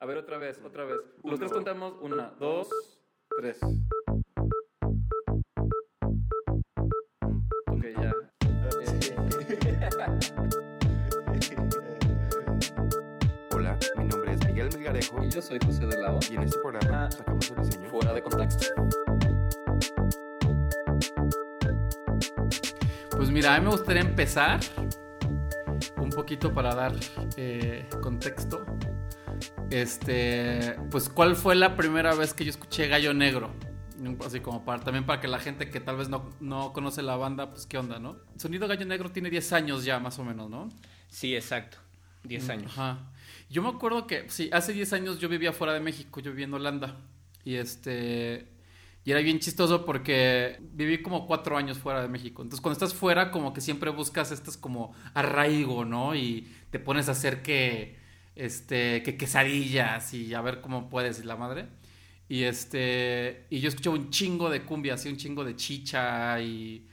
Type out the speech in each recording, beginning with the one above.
A ver, otra vez, otra vez. Los tres contamos. Una, dos, tres. Ok, ya. Hola, mi nombre es Miguel Melgarejo Y yo soy José de Lado. y en este programa Ah. sacamos el diseño. Fuera de contexto. Pues mira, a mí me gustaría empezar un poquito para dar eh, contexto. Este, pues, ¿cuál fue la primera vez que yo escuché Gallo Negro? Así como para también para que la gente que tal vez no, no conoce la banda, pues qué onda, ¿no? Sonido Gallo Negro tiene 10 años ya, más o menos, ¿no? Sí, exacto. 10 Mm, años. Ajá. Yo me acuerdo que, sí, hace 10 años yo vivía fuera de México, yo vivía en Holanda. Y este. Y era bien chistoso porque viví como cuatro años fuera de México. Entonces, cuando estás fuera, como que siempre buscas estas como arraigo, ¿no? Y te pones a hacer que. Este. que quesadillas y a ver cómo puedes, y la madre. Y este. Y yo escuchaba un chingo de cumbia, así un chingo de chicha y.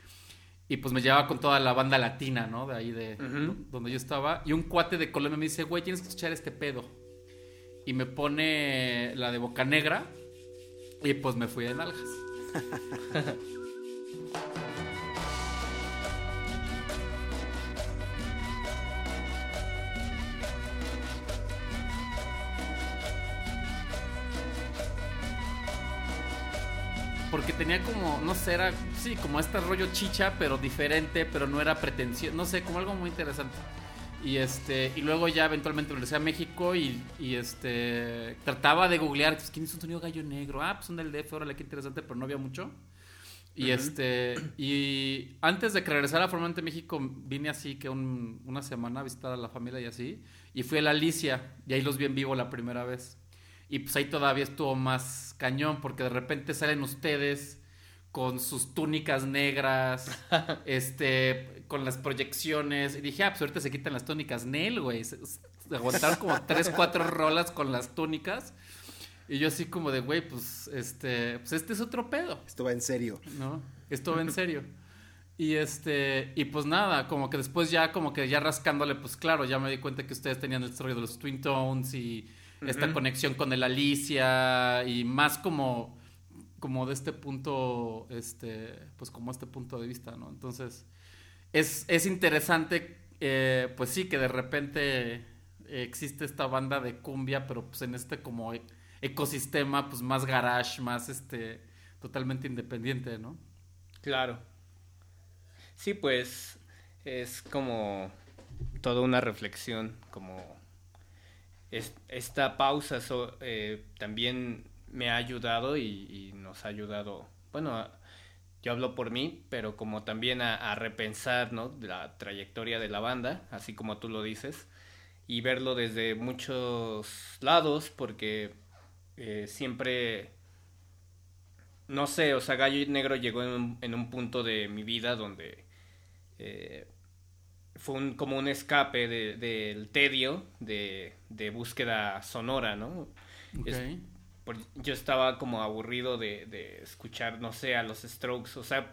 Y pues me llevaba con toda la banda latina, ¿no? De ahí de donde yo estaba. Y un cuate de Colombia me dice, güey, tienes que escuchar este pedo. Y me pone la de Boca Negra. Y pues me fui de nalgas. Porque tenía como, no sé, era, sí, como este rollo chicha, pero diferente, pero no era pretensión, no sé, como algo muy interesante. Y este, y luego ya eventualmente regresé a México y, y este, trataba de googlear, pues, ¿quién es un sonido gallo negro? Ah, pues son del DF, órale, qué interesante, pero no había mucho. Y este, y antes de que regresara formalmente a México, vine así que un- una semana a visitar a la familia y así, y fui a la Alicia, y ahí los vi en vivo la primera vez. Y pues ahí todavía estuvo más cañón, porque de repente salen ustedes con sus túnicas negras, este, con las proyecciones. Y dije, ah, pues ahorita se quitan las túnicas Nel, güey. Se, se aguantaron como tres, cuatro rolas con las túnicas. Y yo así como de, güey, pues, este, pues este es otro pedo. Esto va en serio. ¿no? Esto va en serio. Y este, y pues nada, como que después ya, como que ya rascándole, pues claro, ya me di cuenta que ustedes tenían el rollo de los Twin Tones y esta conexión con el Alicia y más como, como de este punto, este, pues como este punto de vista, ¿no? Entonces, es, es interesante, eh, pues sí, que de repente existe esta banda de cumbia, pero pues en este como e- ecosistema, pues más garage, más este, totalmente independiente, ¿no? Claro. Sí, pues es como toda una reflexión, como es- esta pausa eh, también me ha ayudado y, nos ha ayudado, bueno, yo hablo por mí, pero como también a, a repensar, ¿no? La trayectoria de la banda, así como tú lo dices, y verlo desde muchos lados, porque eh, siempre no sé, o sea, Gallo Negro llegó en un, en un punto de mi vida donde eh, fue un, como un escape de- del tedio de, de búsqueda sonora, ¿no? Es- Ok. por- yo estaba como aburrido de, de escuchar, no sé, a los Strokes, o sea,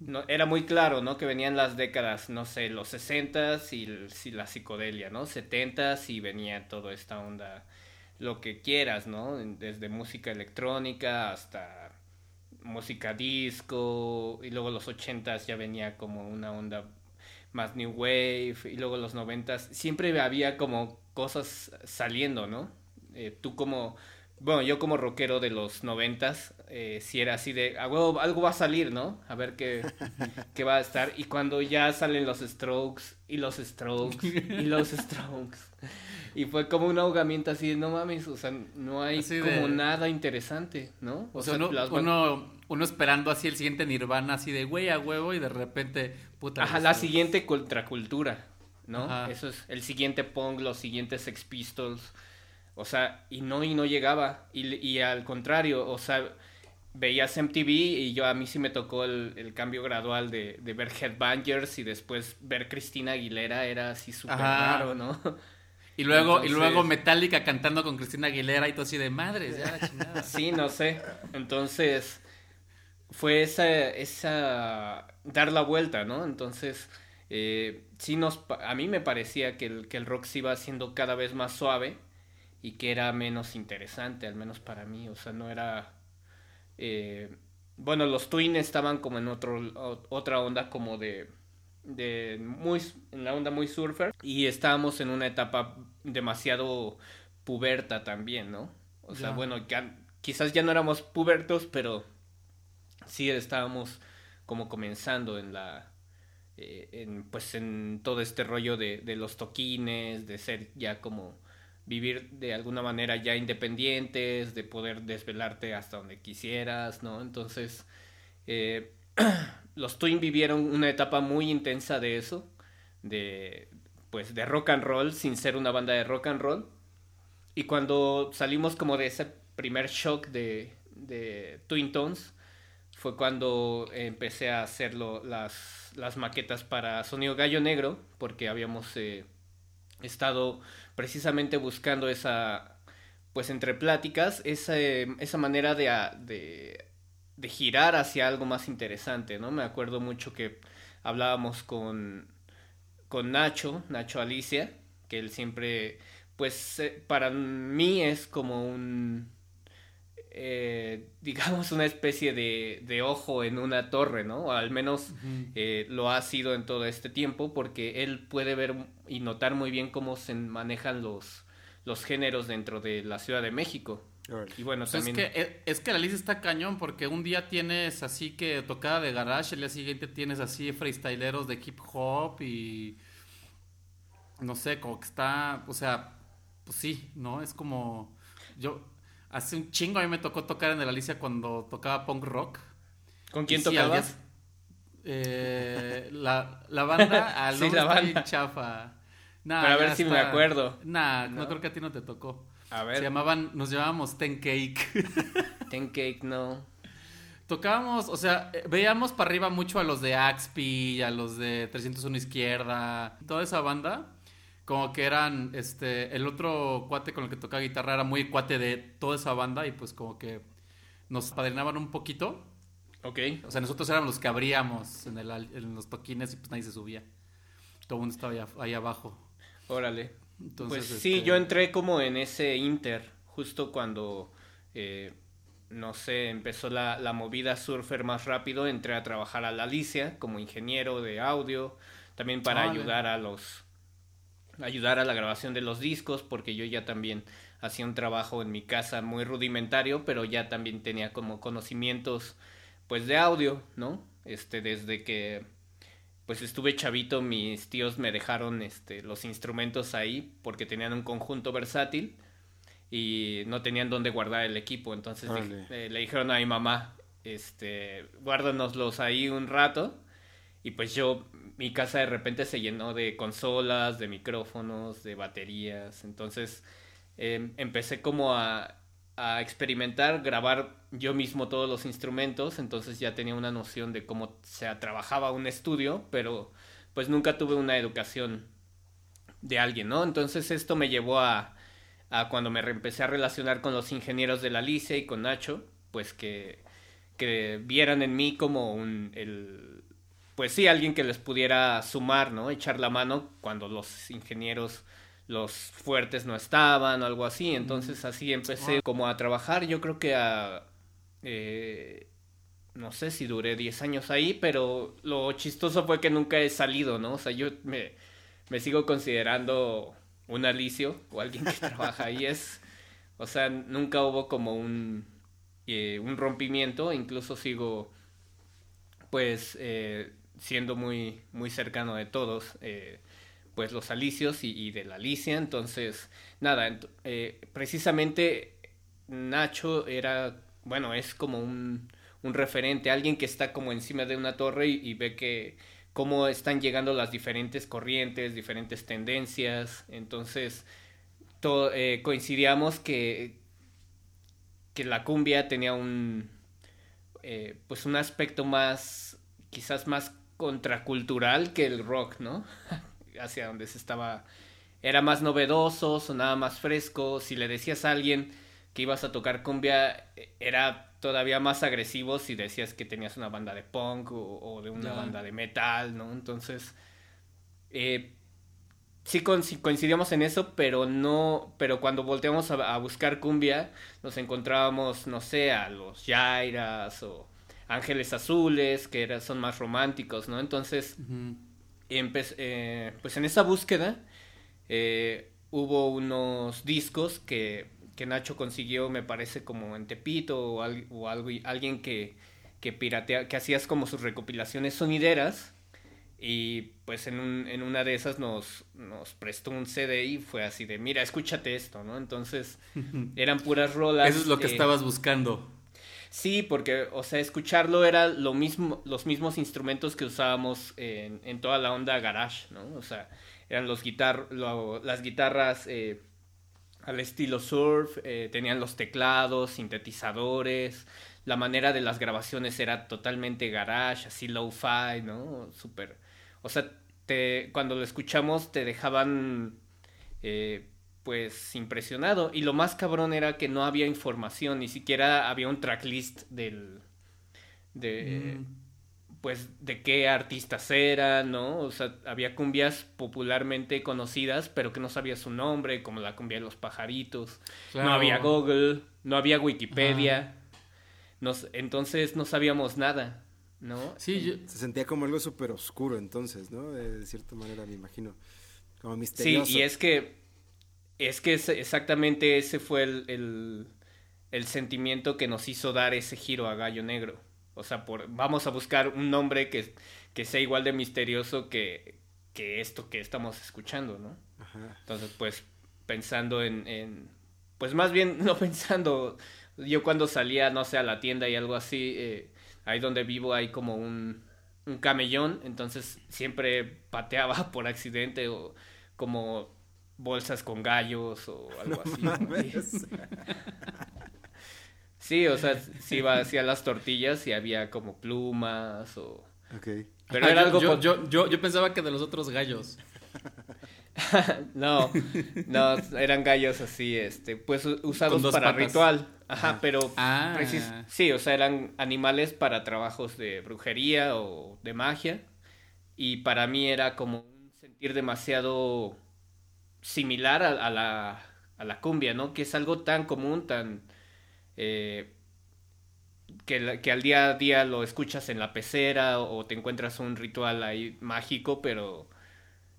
no, era muy claro, ¿no? Que venían las décadas, no sé, los 60s y, y la psicodelia, ¿no? 70s y venía toda esta onda, lo que quieras, ¿no? Desde música electrónica hasta música disco y luego los 80s ya venía como una onda más new wave y luego los 90s siempre había como cosas saliendo, ¿no? Eh, tú como bueno, yo como rockero de los noventas, eh, si era así de, "A huevo, algo va a salir, ¿no? A ver qué, qué va a estar. Y cuando ya salen los Strokes, y los Strokes, y los Strokes. Y fue como un ahogamiento así de, no mames, o sea, no hay Así como de- nada interesante, ¿no? O sea, las uno, uno esperando así el siguiente Nirvana, así de güey a huevo, y de repente, puta. Ajá, la siguiente contracultura, ¿no? Ajá. Eso es el siguiente punk, los siguientes Sex Pistols. O sea, y no, y no llegaba. Y, y al contrario, o sea, veías MTV y yo a mí sí me tocó el, el cambio gradual de, de ver Headbangers y después ver Cristina Aguilera era así súper raro, ¿no? Y luego, y luego Metallica cantando con Cristina Aguilera y todo así de madres, ya la chingada. Sí, no sé. Entonces, fue esa, esa, dar la vuelta, ¿no? Entonces, eh, sí nos, a mí me parecía que el, que el rock se iba haciendo cada vez más suave y que era menos interesante, al menos para mí, o sea, no era... Eh, bueno, los Twin estaban como en otro, otra onda como de, de muy, en la onda muy surfer y estábamos en una etapa demasiado puberta también, ¿no? O sea, bueno, quizás ya no éramos pubertos, pero sí estábamos como comenzando en la, eh, en, pues en todo este rollo de, los toquines, de ser ya como vivir de alguna manera ya independientes, de poder desvelarte hasta donde quisieras, ¿no? Entonces, eh, los Twin vivieron una etapa muy intensa de eso, de, pues, de rock and roll, sin ser una banda de rock and roll. Y cuando salimos como de ese primer shock de Twin Tones, fue cuando empecé a hacer las, las maquetas para Sonido Gallo Negro, porque habíamos... Eh, estado precisamente buscando esa, pues entre pláticas, esa, esa manera de, de, de, girar hacia algo más interesante, ¿no? Me acuerdo mucho que hablábamos con, con Nacho, Nacho Alicia, que él siempre, pues eh, para mí es como un, eh, digamos, una especie de, de, ojo en una torre, ¿no? O al menos eh, lo ha sido en todo este tiempo, porque él puede ver y notar muy bien cómo se manejan los, los géneros dentro de la Ciudad de México. Y bueno, pues también... Es que, eh, es que la lista está cañón, porque un día tienes así que tocada de garage, el día siguiente tienes así freestyleros de hip hop y... No sé, como que está, o sea, pues sí, ¿no? Es como... Yo, Hace un chingo a mí me tocó tocar en el Alicia cuando tocaba punk rock. ¿Con quién tocabas? Eh, la, la, banda al sí, la banda. chafa. Nah, Pero a ver si me acuerdo. Nah, ¿No? creo que a ti no te tocó. A ver. Se llamaban, nos llamábamos Ten Cake. Ten Cake, no. Tocábamos, o sea, eh, veíamos para arriba mucho a los de Axpi, a los de 301 Izquierda, toda esa banda como que eran, este, el otro cuate con el que tocaba guitarra era muy cuate de toda esa banda y pues como que nos padrinaban un poquito. Ok. O sea, nosotros éramos los que abríamos en, el, en los toquines y pues nadie se subía. Todo el mundo estaba ahí, abajo. Órale. Entonces, pues sí, este yo entré como en ese inter, justo cuando, eh, no sé, empezó la, la movida surfer más rápido, entré a trabajar a la Alicia como ingeniero de audio, también para ayudar a los ayudar a la grabación de los discos, porque yo ya también hacía un trabajo en mi casa muy rudimentario, pero ya también tenía como conocimientos pues de audio, ¿no? Este, desde que pues estuve chavito, mis tíos me dejaron este los instrumentos ahí porque tenían un conjunto versátil y no tenían dónde guardar el equipo, entonces eh, le dijeron a mi mamá, este, guárdanoslos ahí un rato y pues yo mi casa de repente se llenó de consolas, de micrófonos, de baterías. Entonces em, empecé como a, a, experimentar, grabar yo mismo todos los instrumentos. Entonces ya tenía una noción de cómo se trabajaba un estudio, pero pues nunca tuve una educación de alguien, ¿no? Entonces esto me llevó a, a cuando me empecé a relacionar con los ingenieros de la Alicia y con Nacho, pues que, que vieran en mí como un, el, pues sí, alguien que les pudiera sumar, ¿no? Echar la mano cuando los ingenieros, los fuertes no estaban o algo así. Entonces así empecé como a trabajar. Yo creo que a... Eh, no sé si duré 10 años ahí, pero lo chistoso fue que nunca he salido, ¿no? O sea, yo me, me sigo considerando un alicio o alguien que trabaja ahí. Es, o sea, nunca hubo como un, eh, un rompimiento, incluso sigo, pues, eh, siendo muy, muy cercano de todos, eh, pues los alicios y, de la Alicia. Entonces, nada, eh, precisamente Nacho era, bueno, es como un, un, referente, alguien que está como encima de una torre y, ve que cómo están llegando las diferentes corrientes, diferentes tendencias. Entonces, eh, coincidíamos que, que la cumbia tenía un, pues un aspecto más, quizás más contracultural que el rock, ¿no? Hacia donde se estaba... Era más novedoso, sonaba más fresco. Si le decías a alguien que ibas a tocar cumbia, era todavía más agresivo si decías que tenías una banda de punk o, de una banda de metal, ¿no? Entonces, eh, sí coincidíamos en eso, pero no, pero cuando volteamos a, buscar cumbia, nos encontrábamos, no sé, a los Jairas o Ángeles Azules, que era, son más románticos, ¿no? Entonces, eh, pues en esa búsqueda eh, hubo unos discos que, que, Nacho consiguió, me parece, como en Tepito o, o algo, alguien que, que piratea, que hacías como sus recopilaciones sonideras y pues en, un, en una de esas nos, nos prestó un CD y fue así de, mira, escúchate esto, ¿no? Entonces eran puras rolas. Eso es lo que estabas buscando. Sí, porque, o sea, escucharlo era lo mismo, los mismos instrumentos que usábamos en, en toda la onda garage, ¿no? O sea, eran los guitar las guitarras eh, al estilo surf, eh, tenían los teclados, sintetizadores, la manera de las grabaciones era totalmente garage, así low-fi, ¿no? Súper o sea, te, cuando lo escuchamos te dejaban eh, pues impresionado. Y lo más cabrón era que no había información, ni siquiera había un tracklist del... de... Mm. pues de qué artistas eran, ¿no? O sea, había cumbias popularmente conocidas, pero que no sabía su nombre, como la cumbia de los pajaritos. No había Google, no había Wikipedia. Nos, entonces no sabíamos nada. ¿no? Sí, Se sentía como algo súper oscuro entonces, ¿no? De, cierta manera, me imagino. Como misterioso. Sí, y es que, es que exactamente ese fue el, el, sentimiento que nos hizo dar ese giro a Gallo Negro. O sea, por, vamos a buscar un nombre que, que sea igual de misterioso que, que esto que estamos escuchando, ¿no? Entonces, pues, pensando en, en, pues más bien, no pensando, yo cuando salía, no sé, a la tienda y algo así, eh, ahí donde vivo hay como un, un camellón, entonces siempre pateaba por accidente o como bolsas con gallos o algo así. Sí, o sea, si iba hacia las tortillas y había como plumas o... Pero era algo... Yo, yo, yo, yo, pensaba que de los otros gallos. no, no, eran gallos así, este, pues usados para ritual. Ajá, pero ah. sí, o sea, eran animales para trabajos de brujería o de magia. Y para mí era como un sentir demasiado similar a, la, a la cumbia, ¿no? Que es algo tan común, tan... Eh, que, que, al día a día lo escuchas en la pecera o, te encuentras un ritual ahí mágico, pero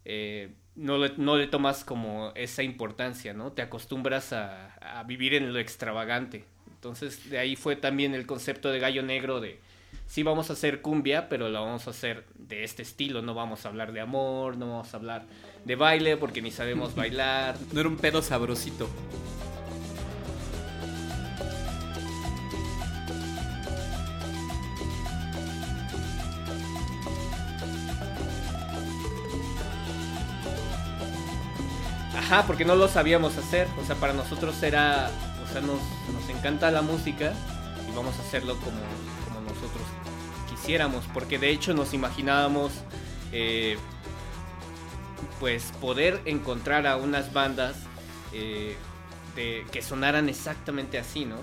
eh, no le, no le tomas como esa importancia, ¿no? Te acostumbras a, a, vivir en lo extravagante. Entonces, de ahí fue también el concepto de gallo negro de, sí vamos a hacer cumbia, pero la vamos a hacer de este estilo, no vamos a hablar de amor, no vamos a hablar de baile, porque ni sabemos bailar. No era un pedo sabrosito. Ajá, porque no lo sabíamos hacer. O sea, para nosotros era. O sea, nos, nos encanta la música y vamos a hacerlo como, como nosotros quisiéramos. Porque de hecho nos imaginábamos. Eh, pues poder encontrar a unas bandas eh, que sonaran exactamente así, ¿no?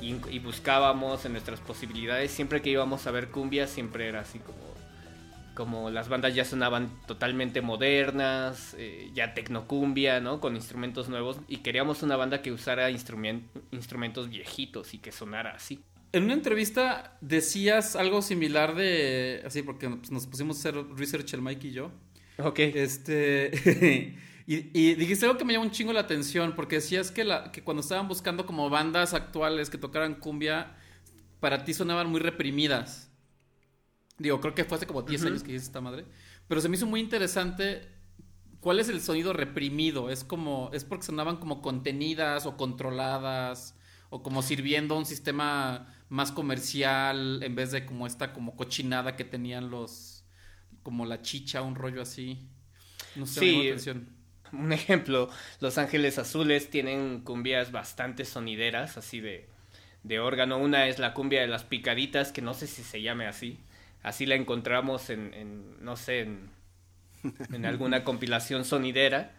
Y, buscábamos en nuestras posibilidades, siempre que íbamos a ver cumbia, siempre era así como como las bandas ya sonaban totalmente modernas, eh, ya tecnocumbia, ¿no? Con instrumentos nuevos y queríamos una banda que usara instrumentos viejitos y que sonara así. En una entrevista decías algo similar de, así porque nos pusimos a hacer research el Mike y yo. Ok. Este, y, dijiste algo que me llamó un chingo la atención porque decías que, la, que cuando estaban buscando como bandas actuales que tocaran cumbia, para ti sonaban muy reprimidas. Digo, creo que fue hace como 10 años que hice esta madre. Pero se me hizo muy interesante cuál es el sonido reprimido. Es como, es porque sonaban como contenidas o controladas o como sirviendo a un sistema más comercial en vez de como esta como cochinada que tenían los, como la chicha, un rollo así. No sé, sí, atención. Un ejemplo, Los Ángeles Azules tienen cumbias bastante sonideras, así de, de órgano. Una es la cumbia de las picaditas, que no sé si se llame así así la encontramos en, en no sé, en, en, alguna compilación sonidera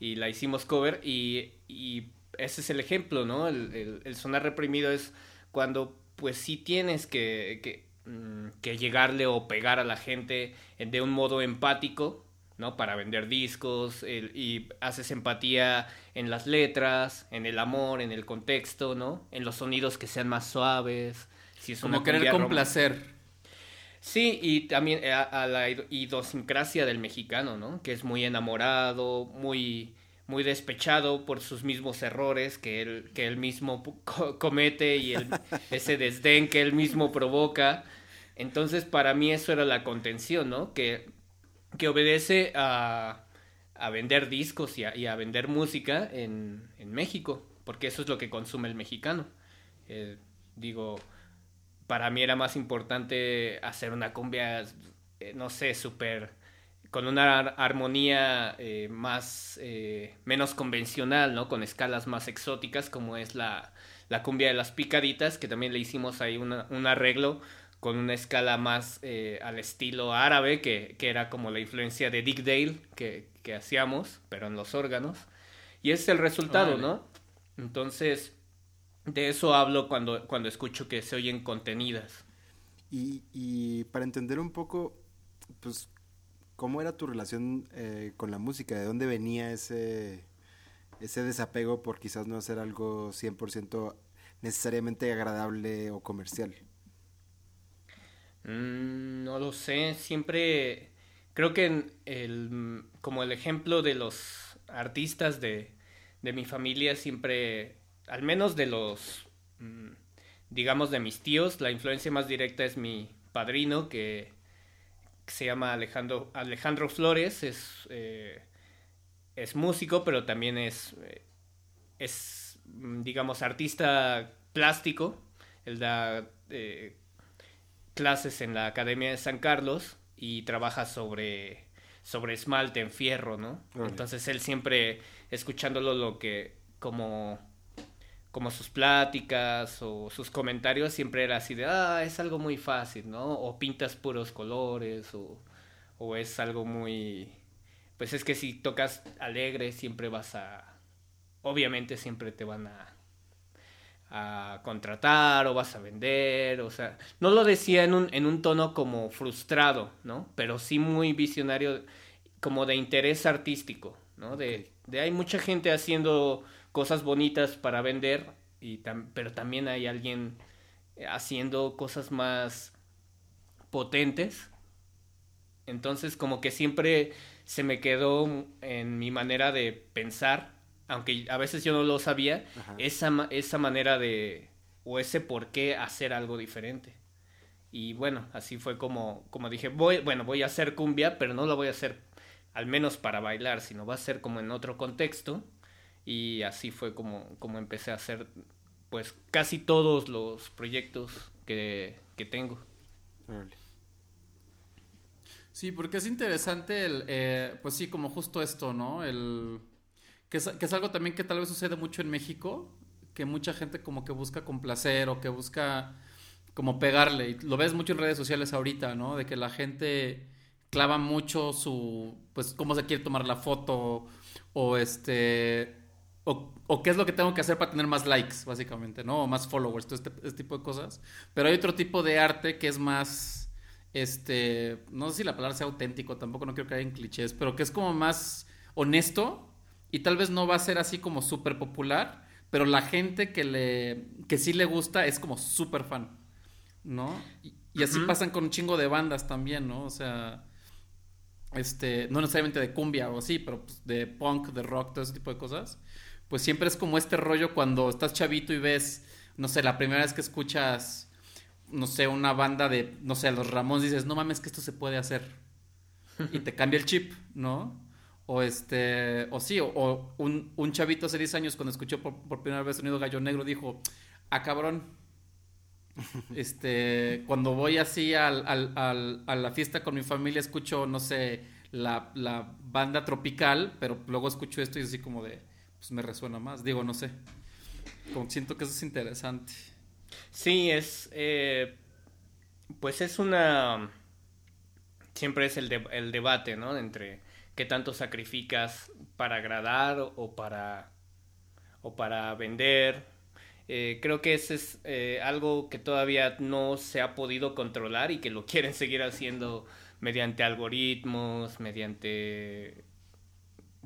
y la hicimos cover y, y ese es el ejemplo, ¿no? El, el, sonar reprimido es cuando pues sí tienes que, que, mm, que, llegarle o pegar a la gente de un modo empático ¿no? Para vender discos el- y haces empatía en las letras, en el amor, en el contexto, ¿no? En los sonidos que sean más suaves. Si es Como querer complacer. Sí, y también a, a la id- idiosincrasia del mexicano, ¿no? Que es muy enamorado, muy, muy despechado por sus mismos errores que él, que él mismo co- comete y el- ese desdén que él mismo provoca. Entonces, para mí eso era la contención, ¿no? Que, que obedece a, a vender discos y a, y a vender música en, en México, porque eso es lo que consume el mexicano. Eh, digo, para mí era más importante hacer una cumbia, eh, no sé, súper con una ar- armonía eh, más eh, menos convencional, ¿no? Con escalas más exóticas, como es la, la cumbia de las picaditas, que también le hicimos ahí una- un arreglo con una escala más eh, al estilo árabe, que, que era como la influencia de Dick Dale que, que hacíamos, pero en los órganos. Y ese es el resultado. ¿no? Entonces, de eso hablo cuando, cuando escucho que se oyen contenidas. Y, y para entender un poco, pues, ¿cómo era tu relación eh, con la música? ¿De dónde venía ese, ese desapego por quizás no hacer algo 100% necesariamente agradable o comercial? Mm, no lo sé, siempre creo que el, como el ejemplo de los artistas de, de mi familia, siempre, al menos de los, mm, digamos, de mis tíos, la influencia más directa es mi padrino, que, que se llama Alejandro, Alejandro Flores, es, eh, es músico, pero también es, eh, es, mm, digamos, artista plástico. Él da eh, clases en la Academia de San Carlos y trabaja sobre, sobre esmalte en fierro, ¿no? Órale. Entonces él siempre escuchándolo lo que como como sus pláticas o sus comentarios siempre era así de, ah, es algo muy fácil, ¿no? O pintas puros colores o, o es algo muy... Pues es que si tocas alegre siempre vas a... Obviamente siempre te van a a contratar o vas a vender, o sea, no lo decía en un, en un tono como frustrado, ¿no? Pero sí muy visionario, como de interés artístico, ¿no? De, de hay mucha gente haciendo cosas bonitas para vender, y tam- pero también hay alguien haciendo cosas más potentes. Entonces como que siempre se me quedó en mi manera de pensar, aunque a veces yo no lo sabía, Ajá. esa, ma- esa manera de, o ese por qué hacer algo diferente. Y bueno, así fue como, como dije, voy, bueno, voy a hacer cumbia, pero no la voy a hacer al menos para bailar, sino va a ser como en otro contexto. Y así fue como, como empecé a hacer pues casi todos los proyectos que, que tengo. Sí, porque es interesante el, eh, pues sí, como justo esto, ¿no? El, que es, que es algo también que tal vez sucede mucho en México, que mucha gente como que busca complacer o que busca como pegarle. Y lo ves mucho en redes sociales ahorita, ¿no? De que la gente clava mucho su, pues, cómo se quiere tomar la foto o este, o, o qué es lo que tengo que hacer para tener más likes, básicamente, ¿no? O más followers, todo este, este tipo de cosas. Pero hay otro tipo de arte que es más, este, no sé si la palabra sea auténtico, tampoco no quiero caer en clichés, pero que es como más honesto y tal vez no va a ser así como súper popular, pero la gente que le, que sí le gusta es como súper fan, ¿no? Y, y así pasan con un chingo de bandas también, ¿no? O sea, este, no necesariamente de cumbia o así, pero pues, de punk, de rock, todo ese tipo de cosas. Pues siempre es como este rollo cuando estás chavito y ves, no sé, la primera vez que escuchas, no sé, una banda de, no sé, los Ramones, dices, no mames, que esto se puede hacer. Y te cambia el chip, ¿no? O este, o sí, o, o un, un chavito hace 10 años cuando escuchó por, por primera vez sonido gallo negro dijo, ah, cabrón. Este, cuando voy así al, al- al- a la fiesta con mi familia, escucho, no sé, la, la banda tropical, pero luego escucho esto y así como de, pues me resuena más. Digo, no sé. Siento que eso es interesante. Sí, es. eh, pues es una. Siempre es el, de- el debate, ¿no? Entre qué tanto sacrificas para agradar o, o para. o para vender. Eh, creo que ese es eh, algo que todavía no se ha podido controlar y que lo quieren seguir haciendo mediante algoritmos, mediante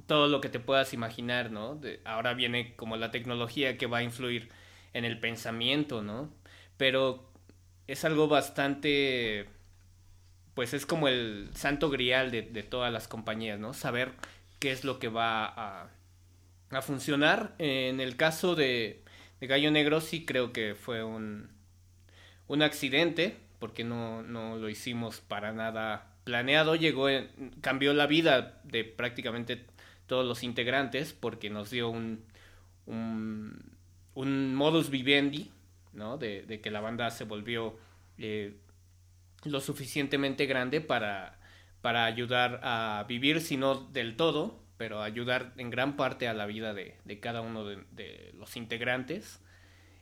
todo lo que te puedas imaginar, ¿no? ahora viene como la tecnología que va a influir en el pensamiento, ¿no? Pero es algo bastante, pues es como el santo grial de, todas las compañías, ¿no? Saber qué es lo que va a, a funcionar. En el caso de, de, Gallo Negro sí creo que fue un, un accidente, porque no, no lo hicimos para nada planeado, llegó, cambió la vida de prácticamente todos los integrantes porque nos dio un, un, modus vivendi, ¿no? De, que la banda se volvió eh, lo suficientemente grande para, para ayudar a vivir, si no del todo, pero ayudar en gran parte a la vida de, de cada uno de, los integrantes.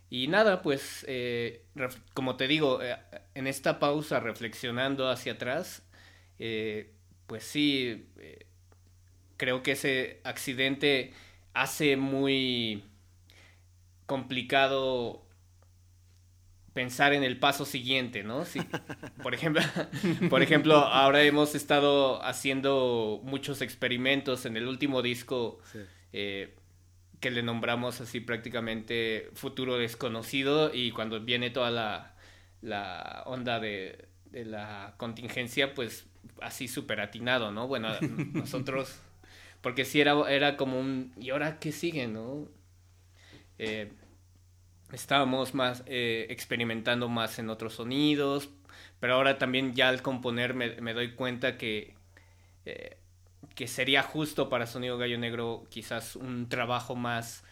Y nada, pues, eh, como te digo, eh, en esta pausa reflexionando hacia atrás, pues sí, creo que ese accidente hace muy complicado pensar en el paso siguiente, ¿no? por ejemplo, por ejemplo, ahora hemos estado haciendo muchos experimentos en el último disco eh, que le nombramos así prácticamente futuro desconocido y cuando viene toda la, la onda de, de la contingencia, pues así súper atinado, ¿no? Bueno, nosotros porque si era, era como un... ¿Y ahora qué sigue, no? Eh, estábamos más eh, experimentando más en otros sonidos, pero ahora también ya al componer me, doy cuenta que, eh, que sería justo para Sonido Gallo Negro quizás un trabajo más,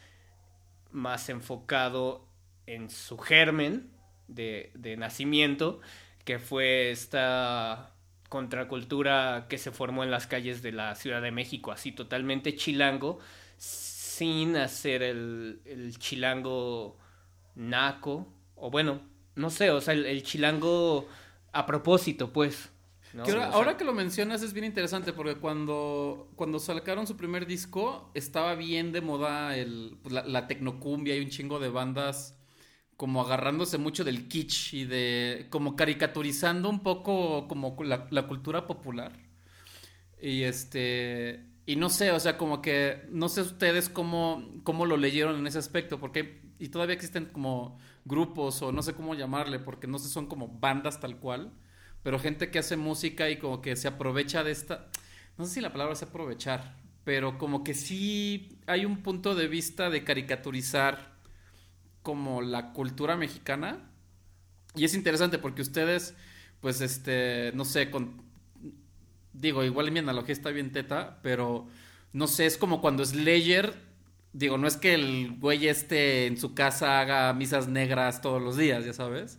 más enfocado en su germen de, de nacimiento, que fue esta contracultura que se formó en las calles de la Ciudad de México, así totalmente chilango, sin hacer el, el chilango naco, o bueno, no sé, o sea, el, chilango a propósito, pues. ahora, que lo mencionas es bien interesante porque cuando, cuando sacaron su primer disco estaba bien de moda el, pues, la, la tecnocumbia y un chingo de bandas como agarrándose mucho del kitsch y de como caricaturizando un poco como la, la, cultura popular. Y este y no sé, o sea, como que no sé ustedes cómo, cómo lo leyeron en ese aspecto, porque y todavía existen como grupos o no sé cómo llamarle, porque no sé, son como bandas tal cual, pero gente que hace música y como que se aprovecha de esta, no sé si la palabra es aprovechar, pero como que sí hay un punto de vista de caricaturizar como la cultura mexicana. Y es interesante porque ustedes, pues, este, no sé, con, digo, igual mi analogía está bien teta, pero no sé, es como cuando Slayer, digo, no es que el güey esté en su casa haga misas negras todos los días, ya sabes.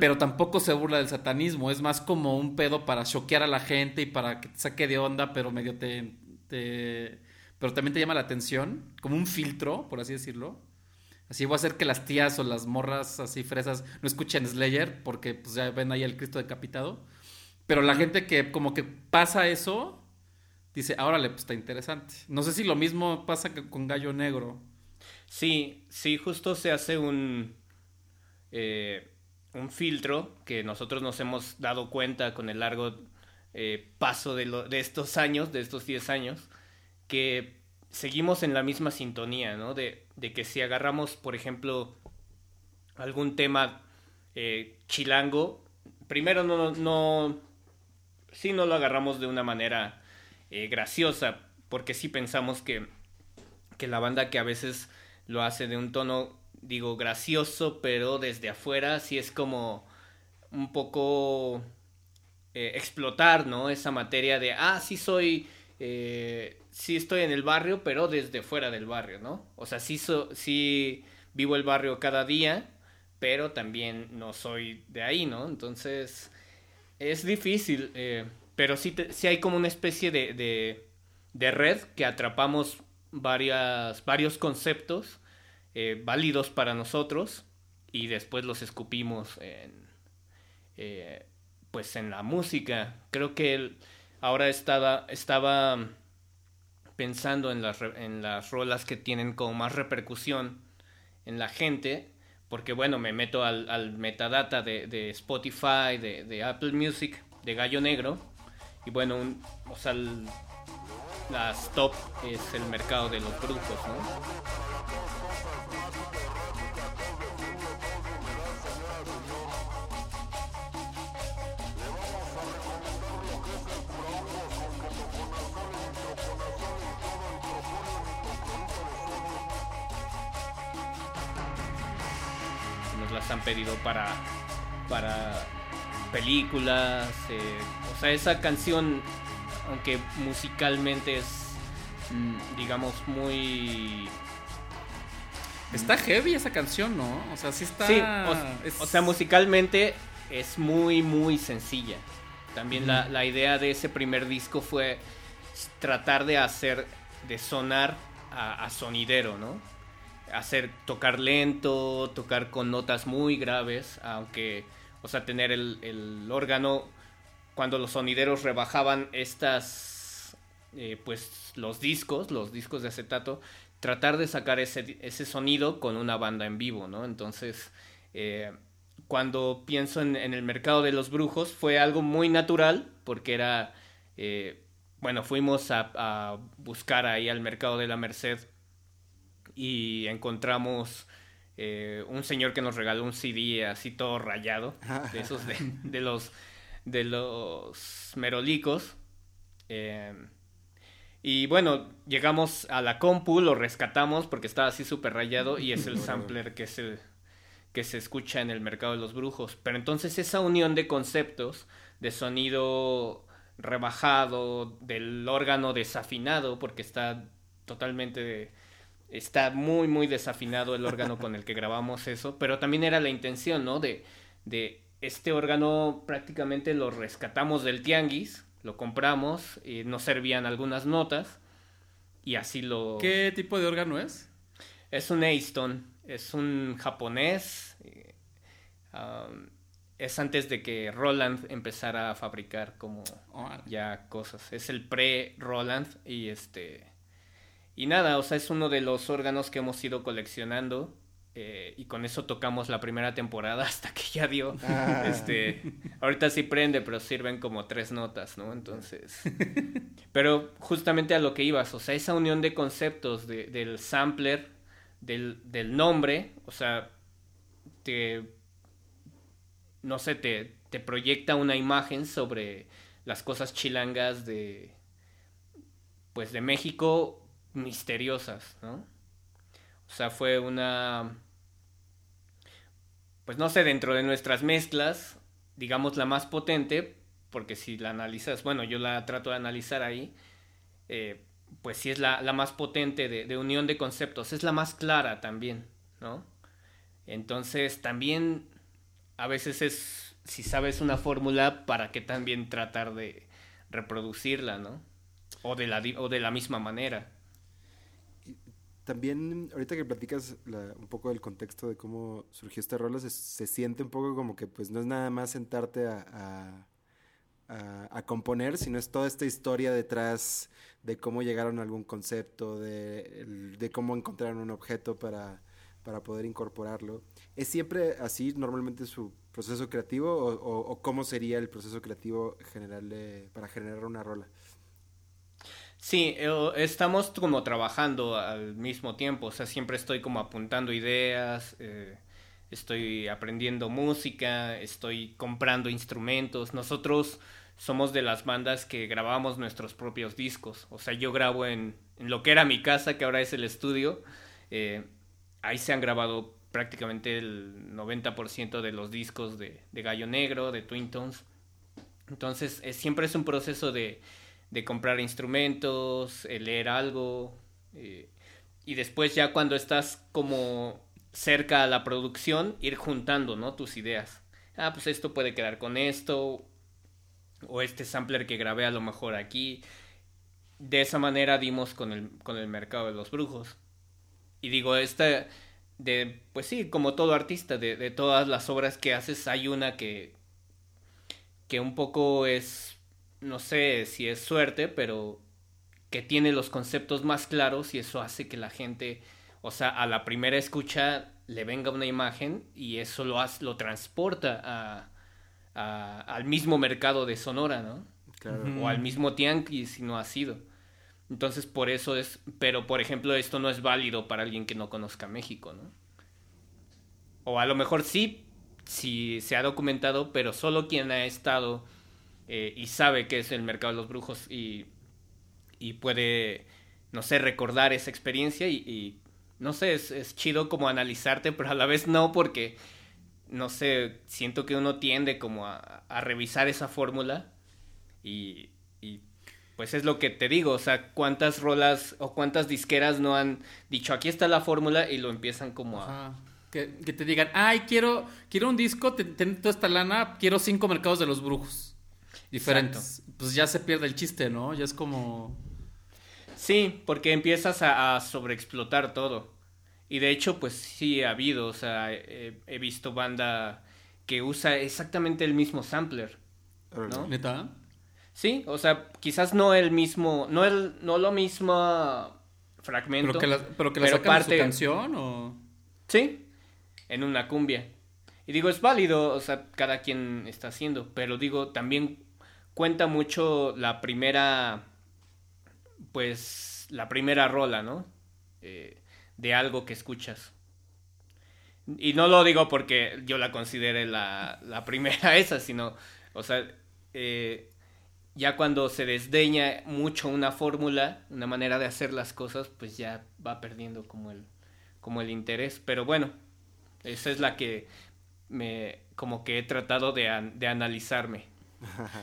Pero tampoco se burla del satanismo, es más como un pedo para choquear a la gente y para que te saque de onda, pero medio te, te... Pero también te llama la atención, como un filtro, por así decirlo. Así voy a hacer que las tías o las morras así fresas no escuchen Slayer porque pues ya ven ahí el Cristo decapitado. Pero la gente que como que pasa eso, dice, ahora pues está interesante. No sé si lo mismo pasa con Gallo Negro. Sí, sí, justo se hace un, eh, un filtro que nosotros nos hemos dado cuenta con el largo eh, paso de, de estos años, de estos 10 años, que seguimos en la misma sintonía, ¿no? De, de que si agarramos, por ejemplo, algún tema eh, chilango, primero no, no, sí no lo agarramos de una manera eh, graciosa, porque sí pensamos que, que la banda que a veces lo hace de un tono, digo, gracioso, pero desde afuera sí es como un poco eh, explotar, ¿no? Esa materia de, ah, sí soy eh, sí estoy en el barrio, pero desde fuera del barrio, ¿no? O sea, sí, sí vivo el barrio cada día, pero también no soy de ahí, ¿no? Entonces, es difícil, eh, pero sí, sí, hay como una especie de, de, red que atrapamos varias, varios conceptos eh, válidos para nosotros y después los escupimos en, eh, pues en la música. Creo que ahora estaba, estaba pensando en las, en las rolas que tienen como más repercusión en la gente, porque bueno, me meto al, al metadata de, de Spotify, de, de, Apple Music, de Gallo Negro, y bueno, un, o sea, las top es el mercado de los brujos, ¿no? Las han pedido para para películas eh, o sea esa canción aunque musicalmente es mm, digamos muy Está heavy esa canción, ¿no? O sea, sí está. sí o, es- o sea musicalmente es muy muy sencilla también la, la idea de ese primer disco fue tratar de hacer de sonar a, a sonidero no hacer tocar lento, tocar con notas muy graves, aunque, o sea, tener el, el órgano cuando los sonideros rebajaban estas, eh, pues los discos, los discos de acetato, tratar de sacar ese, ese sonido con una banda en vivo, ¿no? Entonces, eh, cuando pienso en, el mercado de los brujos, fue algo muy natural, porque era, eh, bueno, fuimos a buscar ahí al mercado de la Merced y encontramos eh, un señor que nos regaló un CD así todo rayado, de esos de, de los de los merolicos. Eh, y bueno, llegamos a la compu, lo rescatamos porque estaba así súper rayado y es el sampler que se, que se escucha en el mercado de los brujos. Pero entonces esa unión de conceptos, de sonido rebajado, del órgano desafinado, porque está totalmente está muy muy desafinado el órgano con el que grabamos eso, pero también era la intención, ¿no? De, de este órgano prácticamente lo rescatamos del tianguis, lo compramos, y nos servían algunas notas y así lo... ¿Qué tipo de órgano es? Es un Easton, es un japonés, eh, um, es antes de que Roland empezara a fabricar como ya cosas, es el pre-Roland y este... Y nada, o sea, es uno de los órganos que hemos ido coleccionando eh, y con eso tocamos la primera temporada hasta que ya dio. Ah. Este, ahorita sí prende, pero sirven como tres notas, ¿no? Entonces, pero justamente a lo que ibas, o sea, esa unión de conceptos de- del sampler, del, del nombre, o sea, te, no sé, te, te proyecta una imagen sobre las cosas chilangas de, pues de México misteriosas, ¿no? O sea, fue una, pues no sé, dentro de nuestras mezclas, digamos la más potente, porque si la analizas, bueno, yo la trato de analizar ahí, eh, pues sí es la, la más potente de, unión de conceptos, es la más clara también, ¿no? Entonces también a veces es, si sabes una fórmula, ¿para qué también tratar de reproducirla, ¿no? O de la, o de la misma manera. También, ahorita que platicas la- un poco del contexto de cómo surgió esta rola, se, se siente un poco como que pues no es nada más sentarte a, a- a- componer, sino es toda esta historia detrás de cómo llegaron a algún concepto, de, de cómo encontraron un objeto para, para poder incorporarlo. ¿Es siempre así normalmente su proceso creativo o, o- o cómo sería el proceso creativo general de- para generar una rola? Sí, estamos como trabajando al mismo tiempo, o sea, siempre estoy como apuntando ideas, eh, estoy aprendiendo música, estoy comprando instrumentos. Nosotros somos de las bandas que grabamos nuestros propios discos, o sea, yo grabo en, en lo que era mi casa, que ahora es el estudio, eh, ahí se han grabado prácticamente el 90% de los discos de, de Gallo Negro, de Twin Tones. Entonces, eh, siempre es un proceso de, de comprar instrumentos, eh, leer algo, eh, y después ya cuando estás como cerca a la producción, ir juntando, ¿no? Tus ideas. Ah, pues esto puede quedar con esto, o este sampler que grabé a lo mejor aquí. De esa manera dimos con el, con el mercado de los brujos. Y digo, esta, de, pues sí, como todo artista, de, de todas las obras que haces, hay una que, que un poco es, no sé si es suerte, pero que tiene los conceptos más claros y eso hace que la gente, o sea, a la primera escucha le venga una imagen y eso lo, hace, lo transporta a, a- al mismo mercado de Sonora, ¿no? Claro. o al mismo tianguis si no ha sido. Entonces por eso es, pero por ejemplo esto no es válido para alguien que no conozca México, ¿no? O a lo mejor sí, sí se ha documentado, pero solo quien ha estado eh, y sabe que es el mercado de los brujos y, y puede, no sé, recordar esa experiencia y, no sé, es, es chido como analizarte, pero a la vez no porque, no sé, siento que uno tiende como a, revisar esa fórmula y, y pues es lo que te digo, o sea, cuántas rolas o cuántas disqueras no han dicho aquí está la fórmula y lo empiezan como a... Que, te digan, ay, quiero, quiero un disco, te- ten toda esta lana, quiero cinco mercados de los brujos. Diferentes. Pues ya se pierde el chiste, ¿no? Ya es como. Sí, porque empiezas a, a sobreexplotar todo. Y de hecho, pues sí ha habido, o sea, he, he visto banda que usa exactamente el mismo sampler. ¿no? ¿Neta? Sí, o sea, quizás no el mismo, no el, no lo mismo fragmento. ¿Pero que la, pero que la pero sacan de parte- su canción o.? Sí, en una cumbia. Y digo, es válido, o sea, cada quien está haciendo, pero digo, también cuenta mucho la primera, pues, la primera rola, ¿no? Eh, de algo que escuchas. Y no lo digo porque yo la considere la, la primera esa, sino, o sea, eh, ya cuando se desdeña mucho una fórmula, una manera de hacer las cosas, pues ya va perdiendo como el, como el interés. Pero bueno, esa es la que me, como que he tratado de, de analizarme.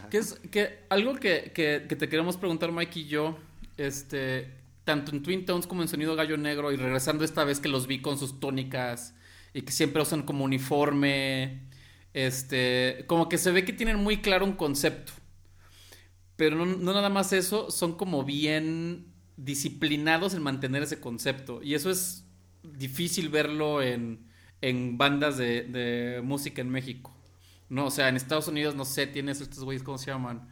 Que es que algo que, que, te queremos preguntar, Mike y yo, este, tanto en Twin Tones como en Sonido Gallo Negro, y regresando esta vez que los vi con sus tónicas y que siempre usan como uniforme, este, como que se ve que tienen muy claro un concepto. Pero no, nada más eso, son como bien disciplinados en mantener ese concepto. Y eso es difícil verlo en, en bandas de música en México. No, o sea, en Estados Unidos, no sé, tienes estos güeyes, ¿cómo se llaman?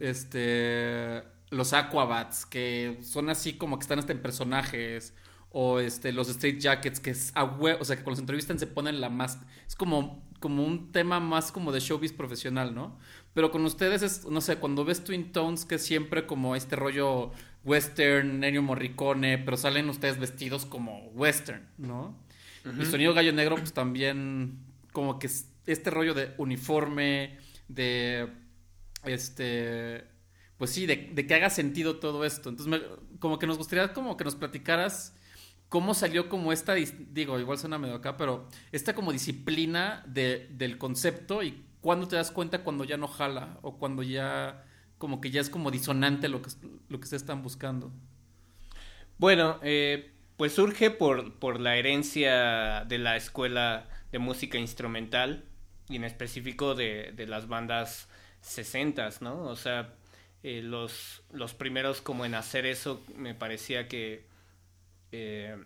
Este. Los Aquabats, que son así como que están hasta en personajes. O este, los Straight Jackets, que es a hue- O sea, que cuando los entrevistan se ponen la más. Es como, como un tema más como de showbiz profesional, ¿no? Pero con ustedes es, no sé, cuando ves Twin Tones, que es siempre como este rollo western, Ennio Morricone, pero salen ustedes vestidos como western, ¿no? Y Sonido Gallo Negro, pues también como que es este rollo de uniforme, de este, pues sí, de, que haga sentido todo esto. Entonces, me- como que nos gustaría como que nos platicaras cómo salió como esta, digo, igual suena medio acá, pero esta como disciplina de, del concepto y cuándo te das cuenta cuando ya no jala o cuando ya como que ya es como disonante lo que, lo que se están buscando. Bueno, eh, pues surge por, por la herencia de la escuela de música instrumental y en específico de, de las bandas sesentas, ¿no? O sea, eh, los, los primeros como en hacer eso me parecía que eh,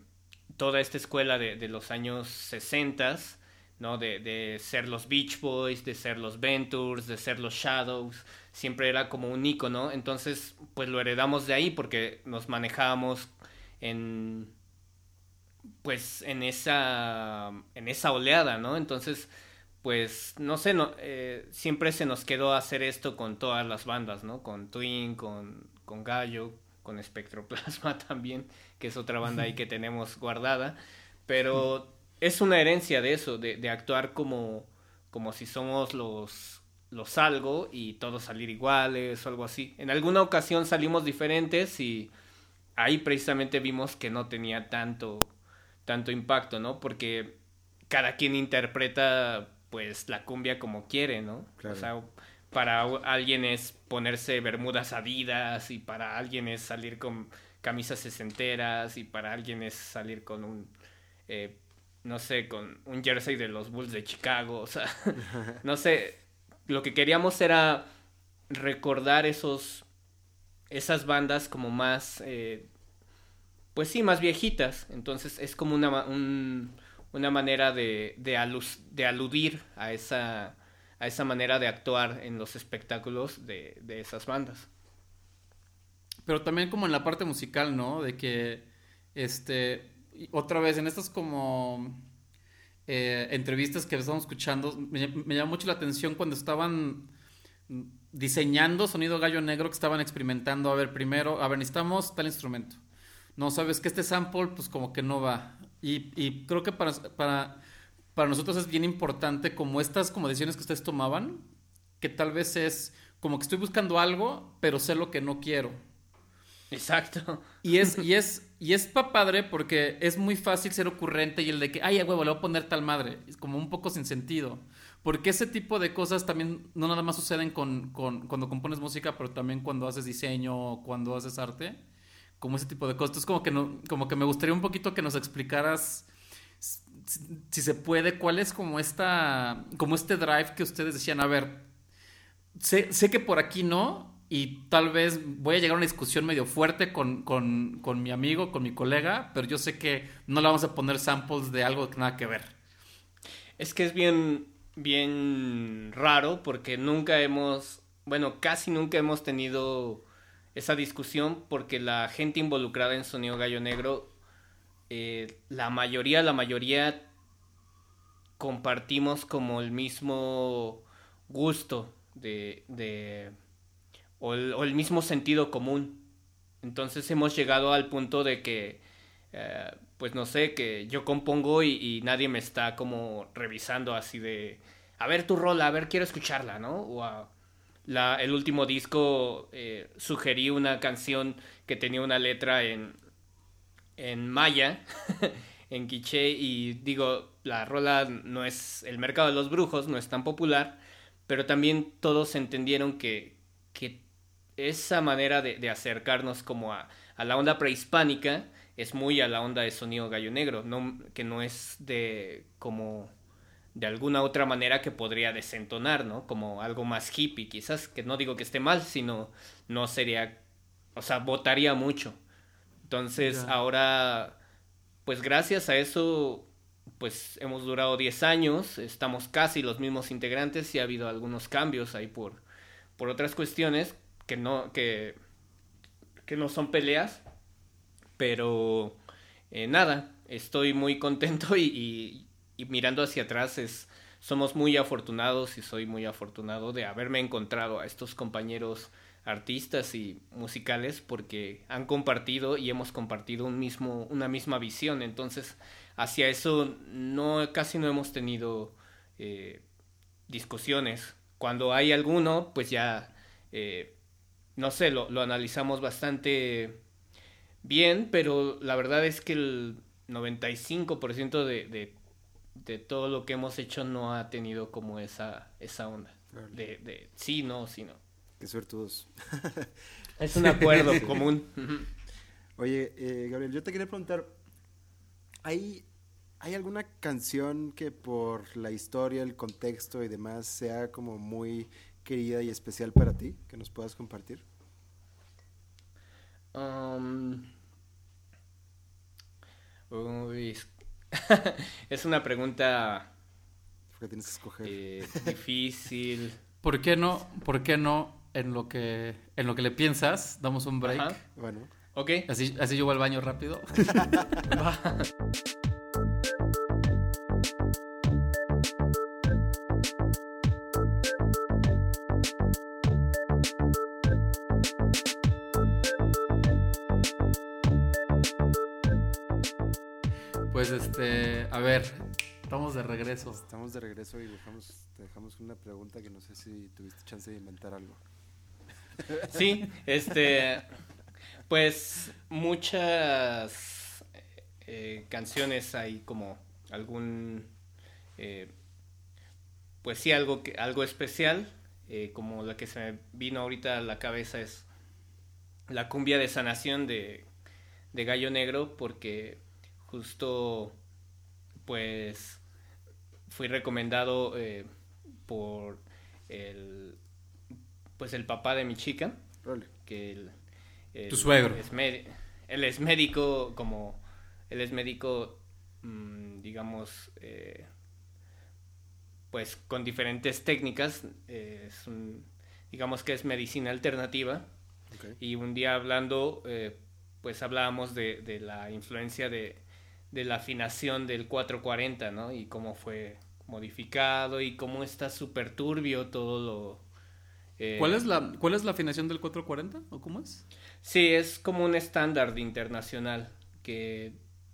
toda esta escuela de, de los años sesentas, ¿no? De, de ser los Beach Boys, de ser los Ventures, de ser los Shadows, siempre era como un icono, entonces pues lo heredamos de ahí porque nos manejábamos en pues en esa en esa oleada, ¿no? Entonces pues no sé, eh, siempre se nos quedó hacer esto con todas las bandas, ¿no? Con Twin, con, con Gallo, con Espectroplasma también, que es otra banda ahí que tenemos guardada, pero es una herencia de eso, de, de actuar como, como si somos los, los algo y todos salir iguales o algo así. En alguna ocasión salimos diferentes y ahí precisamente vimos que no tenía tanto, tanto impacto, ¿no? Porque cada quien interpreta pues la cumbia como quiere, ¿no? Claro. O sea, para alguien es ponerse bermudas adidas y para alguien es salir con camisas sesenteras y para alguien es salir con un, eh, no sé, con un jersey de los Bulls de Chicago, o sea, no sé, lo que queríamos era recordar esos, esas bandas como más, eh, pues sí, más viejitas, entonces es como una, un- una manera de, de, alus- de aludir a esa, a esa manera de actuar en los espectáculos de, de esas bandas. Pero también como en la parte musical, ¿no? De que, este, otra vez, en estas como eh, entrevistas que estamos escuchando, me, me llamó mucho la atención cuando estaban diseñando sonido gallo negro que estaban experimentando. A ver, primero, a ver, necesitamos tal instrumento. No, sabes que este sample, pues como que no va. Y, y creo que para, para, para nosotros es bien importante como estas como decisiones que ustedes tomaban, que tal vez es como que estoy buscando algo, pero sé lo que no quiero. Exacto. Y es, y es, y es pa' padre porque es muy fácil ser ocurrente y el de que, ay, a huevo, le voy a poner tal madre. Es como un poco sin sentido. Porque ese tipo de cosas también no nada más suceden con, con, cuando compones música, pero también cuando haces diseño o cuando haces arte. Como ese tipo de cosas. Como que, no, como que me gustaría un poquito que nos explicaras si, si se puede, cuál es como esta, como este drive que ustedes decían, a ver, sé, sé que por aquí no, y tal vez voy a llegar a una discusión medio fuerte con, con, con, mi amigo, con mi colega, pero yo sé que no le vamos a poner samples de algo que nada que ver. Es que es bien, bien raro porque nunca hemos, bueno, casi nunca hemos tenido esa discusión porque la gente involucrada en Sonido Gallo Negro, eh, la mayoría, la mayoría compartimos como el mismo gusto de, de o el, mismo sentido común. Entonces hemos llegado al punto de que, eh, pues no sé, que yo compongo y, y, nadie me está como revisando así de, a ver tu rola, a ver, quiero escucharla, ¿no? O a, la, el último disco eh, sugerí una canción que tenía una letra en, en maya, en quiché, y digo, la rola no es, el mercado de los brujos no es tan popular, pero también todos entendieron que, que esa manera de, acercarnos como a, a, la onda prehispánica es muy a la onda de sonido gallo negro, que no es de como de alguna otra manera que podría desentonar, ¿no? Como algo más hippie, quizás, que no digo que esté mal, sino no sería, o sea, votaría mucho. Entonces, yeah. ahora, pues gracias a eso, pues hemos durado 10 años, estamos casi los mismos integrantes y ha habido algunos cambios ahí por, por otras cuestiones que no, que, que no son peleas, pero eh, nada, estoy muy contento y, y, y, mirando hacia atrás es, somos muy afortunados y soy muy afortunado de haberme encontrado a estos compañeros artistas y musicales porque han compartido y hemos compartido un mismo, una misma visión, entonces hacia eso no casi no hemos tenido eh, discusiones. Cuando hay alguno, pues ya eh, no sé, lo, lo, analizamos bastante bien, pero la verdad es que el 95% de, de, de, todo lo que hemos hecho no ha tenido como esa, esa onda. De, de sí, no, sí, no. Qué suertudos. es un acuerdo común. Oye, eh, Gabriel, yo te quería preguntar, ¿hay, ¿hay alguna canción que por la historia, el contexto y demás sea como muy querida y especial para ti que nos puedas compartir? Um, uy, es una pregunta Porque tienes que escoger. Eh, difícil. ¿Por qué no? ¿Por qué no en lo que en lo que le piensas damos un break? Ajá. Bueno. Ok. Así, así yo voy al baño rápido. a ver, estamos de regreso. Estamos de regreso y dejamos, te dejamos una pregunta que no sé si tuviste chance de inventar algo. Sí, este, pues muchas eh, canciones hay como algún, eh, pues sí, algo, que, algo especial, eh, como la que se me vino ahorita a la cabeza es la cumbia de sanación de, de Gallo Negro, porque justo pues fui recomendado eh, por el pues el papá de mi chica Vale. que el, el, tu suegro es él es médico como él es médico mmm, digamos eh, pues con diferentes técnicas eh, es un, digamos que es medicina alternativa okay. y un día hablando eh, pues hablábamos de, de la influencia de de la afinación del 440, ¿no? Y cómo fue modificado y cómo está súper turbio todo lo, Eh, ¿Cuál es la cuál es la afinación del 440 o cómo es? Sí, es como un estándar internacional que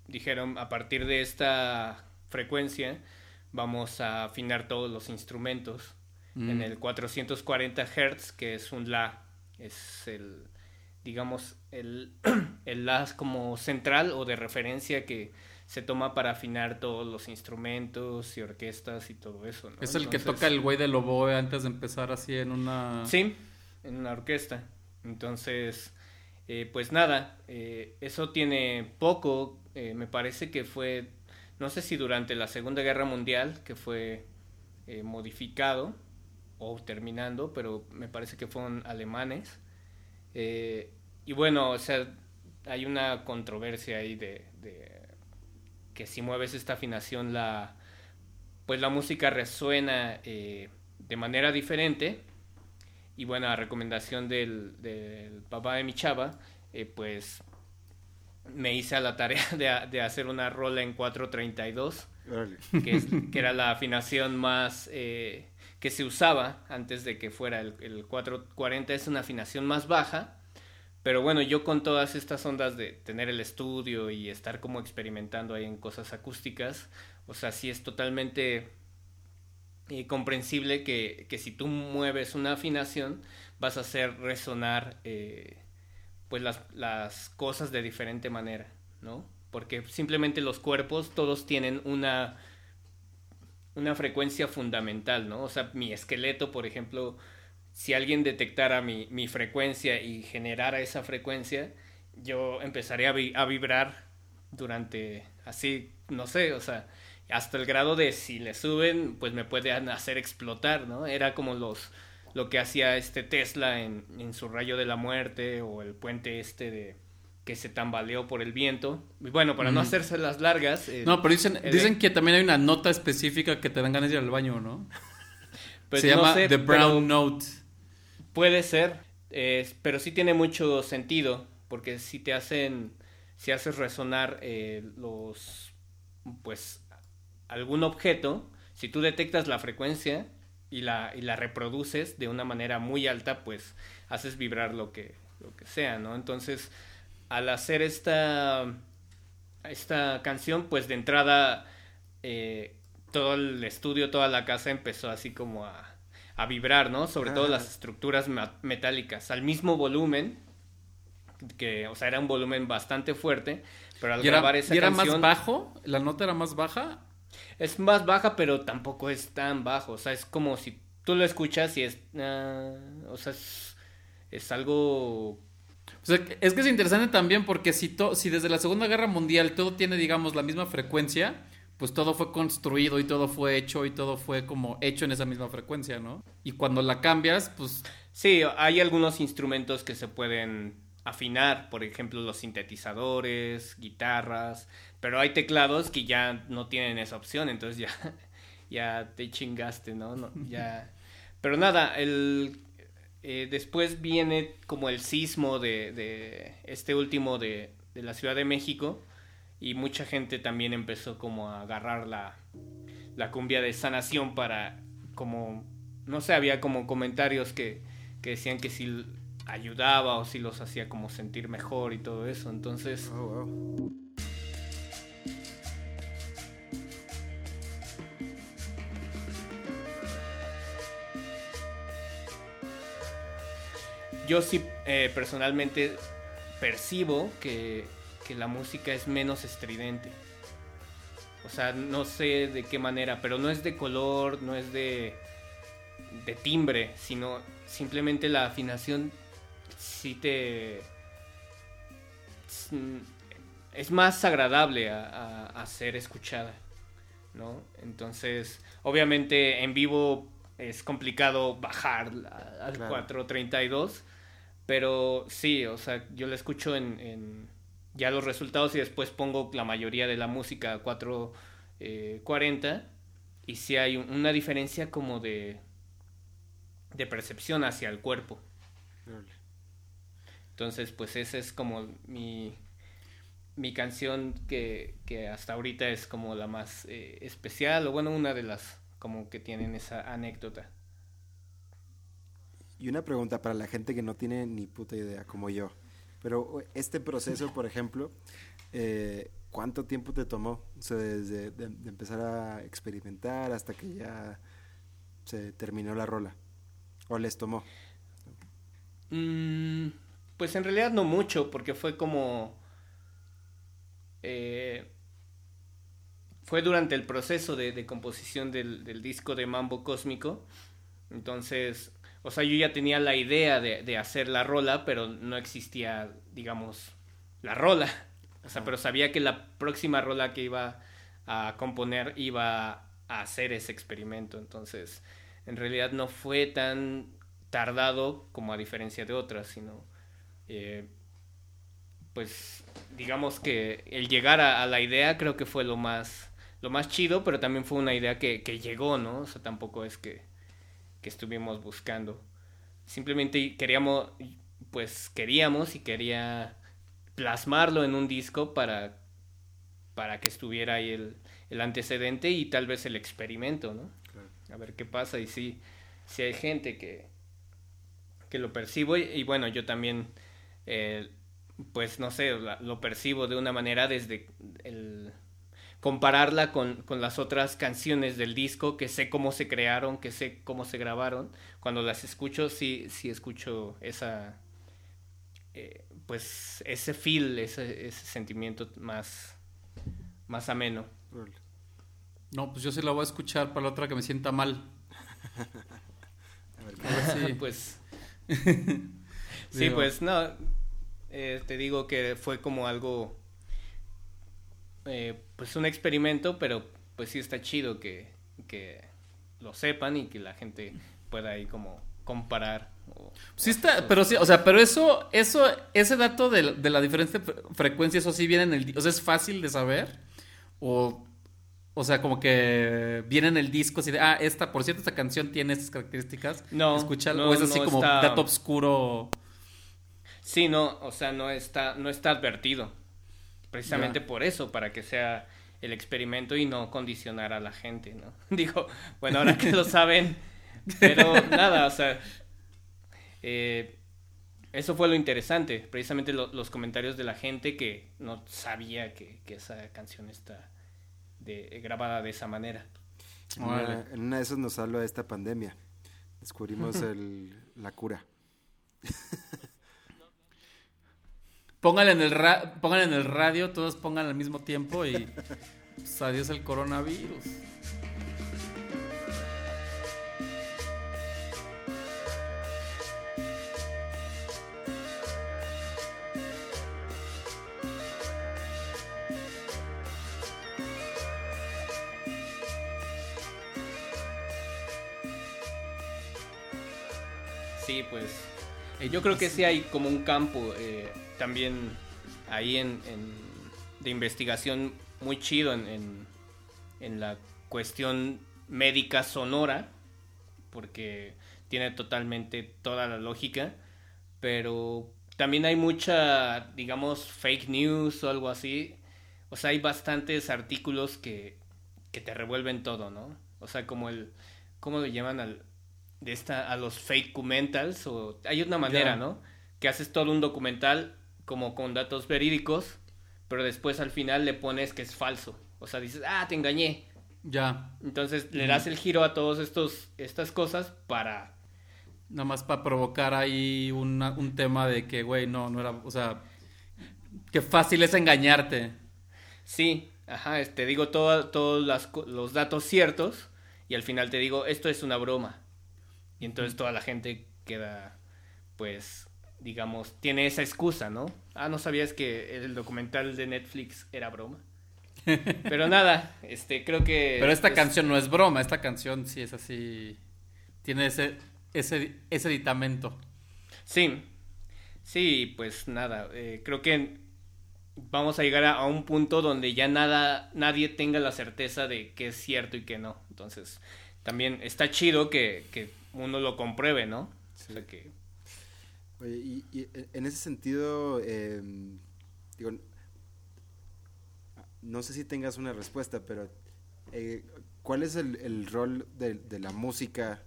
dijeron a partir de esta frecuencia vamos a afinar todos los instrumentos Mm. en el 440 Hz, que es un La, es el, digamos, el, el La como central o de referencia que se toma para afinar todos los instrumentos y orquestas y todo eso. ¿no? Es el que toca el güey del oboe antes de empezar así en una Sí, en una orquesta. Entonces, eh, pues nada, eh, eso tiene poco, eh, me parece que fue, no sé si durante la Segunda Guerra Mundial, que fue modificado o terminando, pero me parece que fueron alemanes. Eh, y bueno, o sea, hay una controversia ahí de, de que si mueves esta afinación la pues la música resuena eh, de manera diferente y bueno a recomendación del, del papá de mi chava eh, pues me hice a la tarea de, de hacer una rola en 432 Órale. que, es- que era la afinación más eh, que se usaba antes de que fuera el, el 440 es una afinación más baja pero bueno yo con todas estas ondas de tener el estudio y estar como experimentando ahí en cosas acústicas o sea sí es totalmente eh, comprensible que, que si tú mueves una afinación vas a hacer resonar eh, pues las, las cosas de diferente manera, ¿no? Porque simplemente los cuerpos todos tienen una una frecuencia fundamental, ¿no? O sea, mi esqueleto, por ejemplo, si alguien detectara mi, mi frecuencia y generara esa frecuencia, yo empezaría a, a vibrar durante así, no sé, o sea, hasta el grado de si le suben, pues me pueden hacer explotar, ¿no? Era como los lo que hacía este Tesla en, en su rayo de la muerte o el puente este de que se tambaleó por el viento. Y bueno, para no Ujú. hacerse las largas. eh, No, pero dicen, dicen que también hay una nota específica que te dan ganas de ir al baño, ¿no? pues Se no llama sé, The Brown Note. Puede ser, eh, pero sí tiene mucho sentido, porque si te hacen, si haces resonar eh, los, pues, algún objeto, si tú detectas la frecuencia y la, y la reproduces de una manera muy alta, pues haces vibrar lo que, lo que sea, ¿no? Entonces, al hacer esta, esta canción, pues de entrada, eh, todo el estudio, toda la casa empezó así como a, a vibrar, ¿no? Sobre todo las estructuras metálicas, al mismo volumen, que, o sea, era un volumen bastante fuerte, pero al ¿Y era, grabar esa y era canción... más bajo? ¿La nota era más baja? Es más baja, pero tampoco es tan bajo. O sea, es como si tú lo escuchas y es. ah, o sea, es, es algo. O sea, es que es interesante también porque si, to- si desde la Segunda Guerra Mundial todo tiene, digamos, la misma frecuencia, pues todo fue construido y todo fue hecho y todo fue como hecho en esa misma frecuencia, ¿no? Y cuando la cambias, pues Sí, hay algunos instrumentos que se pueden afinar, por ejemplo, los sintetizadores, guitarras, pero hay teclados que ya no tienen esa opción, entonces ya, ya te chingaste, ¿no? No, ya. Pero nada, el eh, después viene como el sismo de, este último de, la Ciudad de México y mucha gente también empezó como a agarrar la, la cumbia de sanación para como no sé había como comentarios que, que decían que si ayudaba o si los hacía como sentir mejor y todo eso entonces Oh. Yo sí eh, personalmente percibo que, que la música es menos estridente o sea no sé de qué manera pero no es de color no es de de timbre sino simplemente la afinación sí te es más agradable a, a- a ser escuchada, ¿no? Entonces, obviamente en vivo es complicado bajar al Claro. 432, pero sí, o sea, yo lo escucho en, en ya los resultados y después pongo la mayoría de la música a 440 y sí hay un- una diferencia como de de percepción hacia el cuerpo. Entonces, pues esa es como mi, mi canción que, que hasta ahorita es como la más eh, especial, o bueno, una de las como que tienen esa anécdota. Y una pregunta para la gente que no tiene ni puta idea, como yo. Pero este proceso, por ejemplo, eh, ¿cuánto tiempo te tomó? O sea, desde de, de empezar a experimentar hasta que ya se terminó la rola. ¿O les tomó? Mm, pues en realidad no mucho, porque fue como... eh, fue durante el proceso de, composición del disco de Mambo Cósmico. Entonces, o sea, yo ya tenía la idea de, de hacer la rola, pero no existía, digamos, la rola. O sea, pero sabía que la próxima rola que iba a componer iba a hacer ese experimento. Entonces, en realidad no fue tan tardado como a diferencia de otras, sino eh, pues digamos que el llegar a, a, la idea creo que fue lo más lo más chido, pero también fue una idea que, que llegó, ¿no? O sea, tampoco es que, que estuvimos buscando. Simplemente queríamos, pues queríamos y quería plasmarlo en un disco para, para que estuviera ahí el, el antecedente y tal vez el experimento, ¿no? Claro. A ver qué pasa y si, si hay gente que, que lo percibo y, y bueno, yo también, eh, pues no sé, la, lo percibo de una manera desde el compararla con, con, las otras canciones del disco, que sé cómo se crearon, que sé cómo se grabaron. Cuando las escucho, sí, sí escucho esa, eh, pues ese feel, ese, ese sentimiento más, más ameno. No, pues yo sí la voy a escuchar para la otra que me sienta mal. a ver, sí. pues sí, pues no, eh, te digo que fue como algo eh, pues un experimento, pero pues sí está chido que, que, lo sepan y que la gente pueda ahí como comparar. O, sí está, pero sí, o sea, pero eso, eso, ese dato de, de la diferente frecuencia, eso sí viene en el, o sea, es fácil de saber, o, o sea, como que viene en el disco así de, ah, esta, por cierto, esta canción tiene estas características, no, escúchalo, no, o es así no como está... dato oscuro. Sí, no, o sea, no está, no está advertido precisamente yeah. por eso, para que sea el experimento y no condicionar a la gente, ¿no? Digo, bueno, ahora que lo saben, pero nada, o sea, eh, eso fue lo interesante, precisamente lo, los comentarios de la gente que no sabía que, que esa canción está de, grabada de esa manera. Una, en una de esas nos habla de esta pandemia, descubrimos el, la cura. Pónganle en el ra pónganle en el radio, todos pongan al mismo tiempo y pues, adiós el coronavirus. Sí, pues eh, yo creo que sí hay como un campo eh, también ahí en, en, de investigación muy chido en, en, en, la cuestión médica sonora, porque tiene totalmente toda la lógica, pero también hay mucha, digamos, fake news o algo así. O sea, hay bastantes artículos que, que te revuelven todo, ¿no? O sea, como el, ¿cómo lo llaman al, de esta, a los fake documentals? O, hay una manera, yeah. ¿no? Que haces todo un documental como con datos verídicos, pero después al final le pones que es falso. O sea, dices, ah, te engañé. Ya. Entonces le das el giro a todos estos estas cosas para nada más para provocar ahí una, un tema de que güey, no no era, o sea, que fácil es engañarte. Sí, ajá, te digo todos todo los datos ciertos y al final te digo, esto es una broma. Y entonces toda la gente queda pues digamos, tiene esa excusa, ¿no? Ah, no sabías que el documental de Netflix era broma. Pero nada, este, creo que... Pero esta pues... canción no es broma, esta canción sí es así, tiene ese, ese, ese aditamento. Sí, sí, pues nada, eh, creo que vamos a llegar a, a, un punto donde ya nada, nadie tenga la certeza de que es cierto y que no. Entonces, también está chido que, que uno lo compruebe, ¿no? Sí. O sea que Oye, y, y, en ese sentido, eh, digo, no sé si tengas una respuesta, pero eh, ¿cuál es el, rol de, de, la música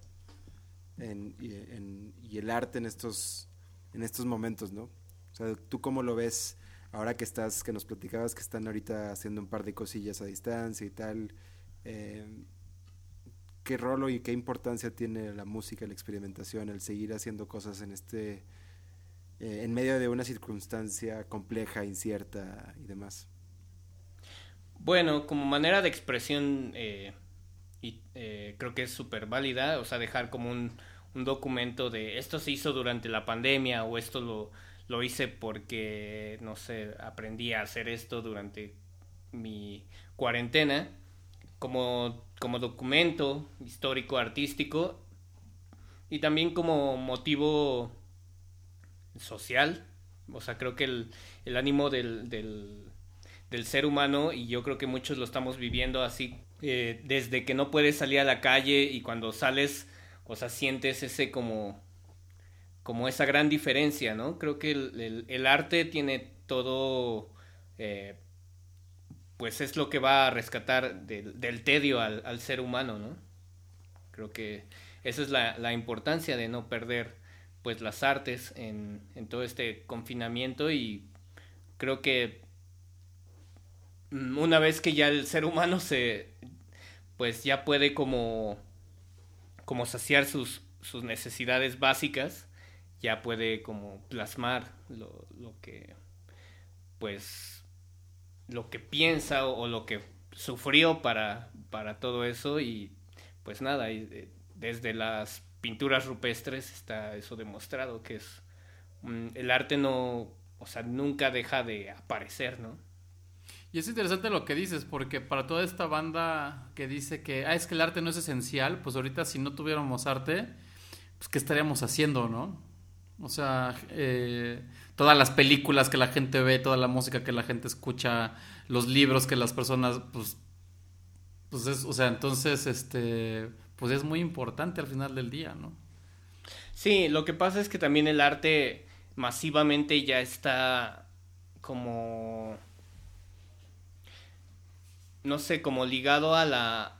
en, y, en- y el arte en estos, en estos momentos, ¿no? O sea, ¿tú cómo lo ves ahora que estás, que nos platicabas que están ahorita haciendo un par de cosillas a distancia y tal? eh, ¿Qué rol y qué importancia tiene la música, la experimentación, el seguir haciendo cosas en este, eh, en medio de una circunstancia compleja, incierta y demás? Bueno, como manera de expresión, eh, y, eh, creo que es súper válida, o sea, dejar como un, un documento de esto se hizo durante la pandemia o esto lo, lo hice porque, no sé, aprendí a hacer esto durante mi cuarentena, como, como documento histórico, artístico, y también como motivo social, o sea, creo que el, el ánimo del, del, ser humano y yo creo que muchos lo estamos viviendo así eh, desde que no puedes salir a la calle y cuando sales o sea sientes ese como como esa gran diferencia no creo que el, el- el arte tiene todo eh, pues es lo que va a rescatar del, tedio al, ser humano no creo que esa es la, importancia de no perder pues las artes en, en todo este confinamiento y creo que una vez que ya el ser humano se pues ya puede como como saciar sus, sus necesidades básicas ya puede como plasmar lo, lo que pues lo que piensa o, lo que sufrió para, para todo eso y pues nada, y, eh, desde las pinturas rupestres está eso demostrado que es mm, el arte no, o sea, nunca deja de aparecer, ¿no? Y es interesante lo que dices, porque para toda esta banda que dice que, ah, es que el arte no es esencial, pues ahorita si no tuviéramos arte, pues ¿qué estaríamos haciendo, no? O sea, eh, todas las películas que la gente ve, toda la música que la gente escucha, los libros que las personas, pues, pues es, o sea, entonces, este, pues es muy importante al final del día, ¿no? Sí, lo que pasa es que también el arte masivamente ya está como no sé, como ligado a la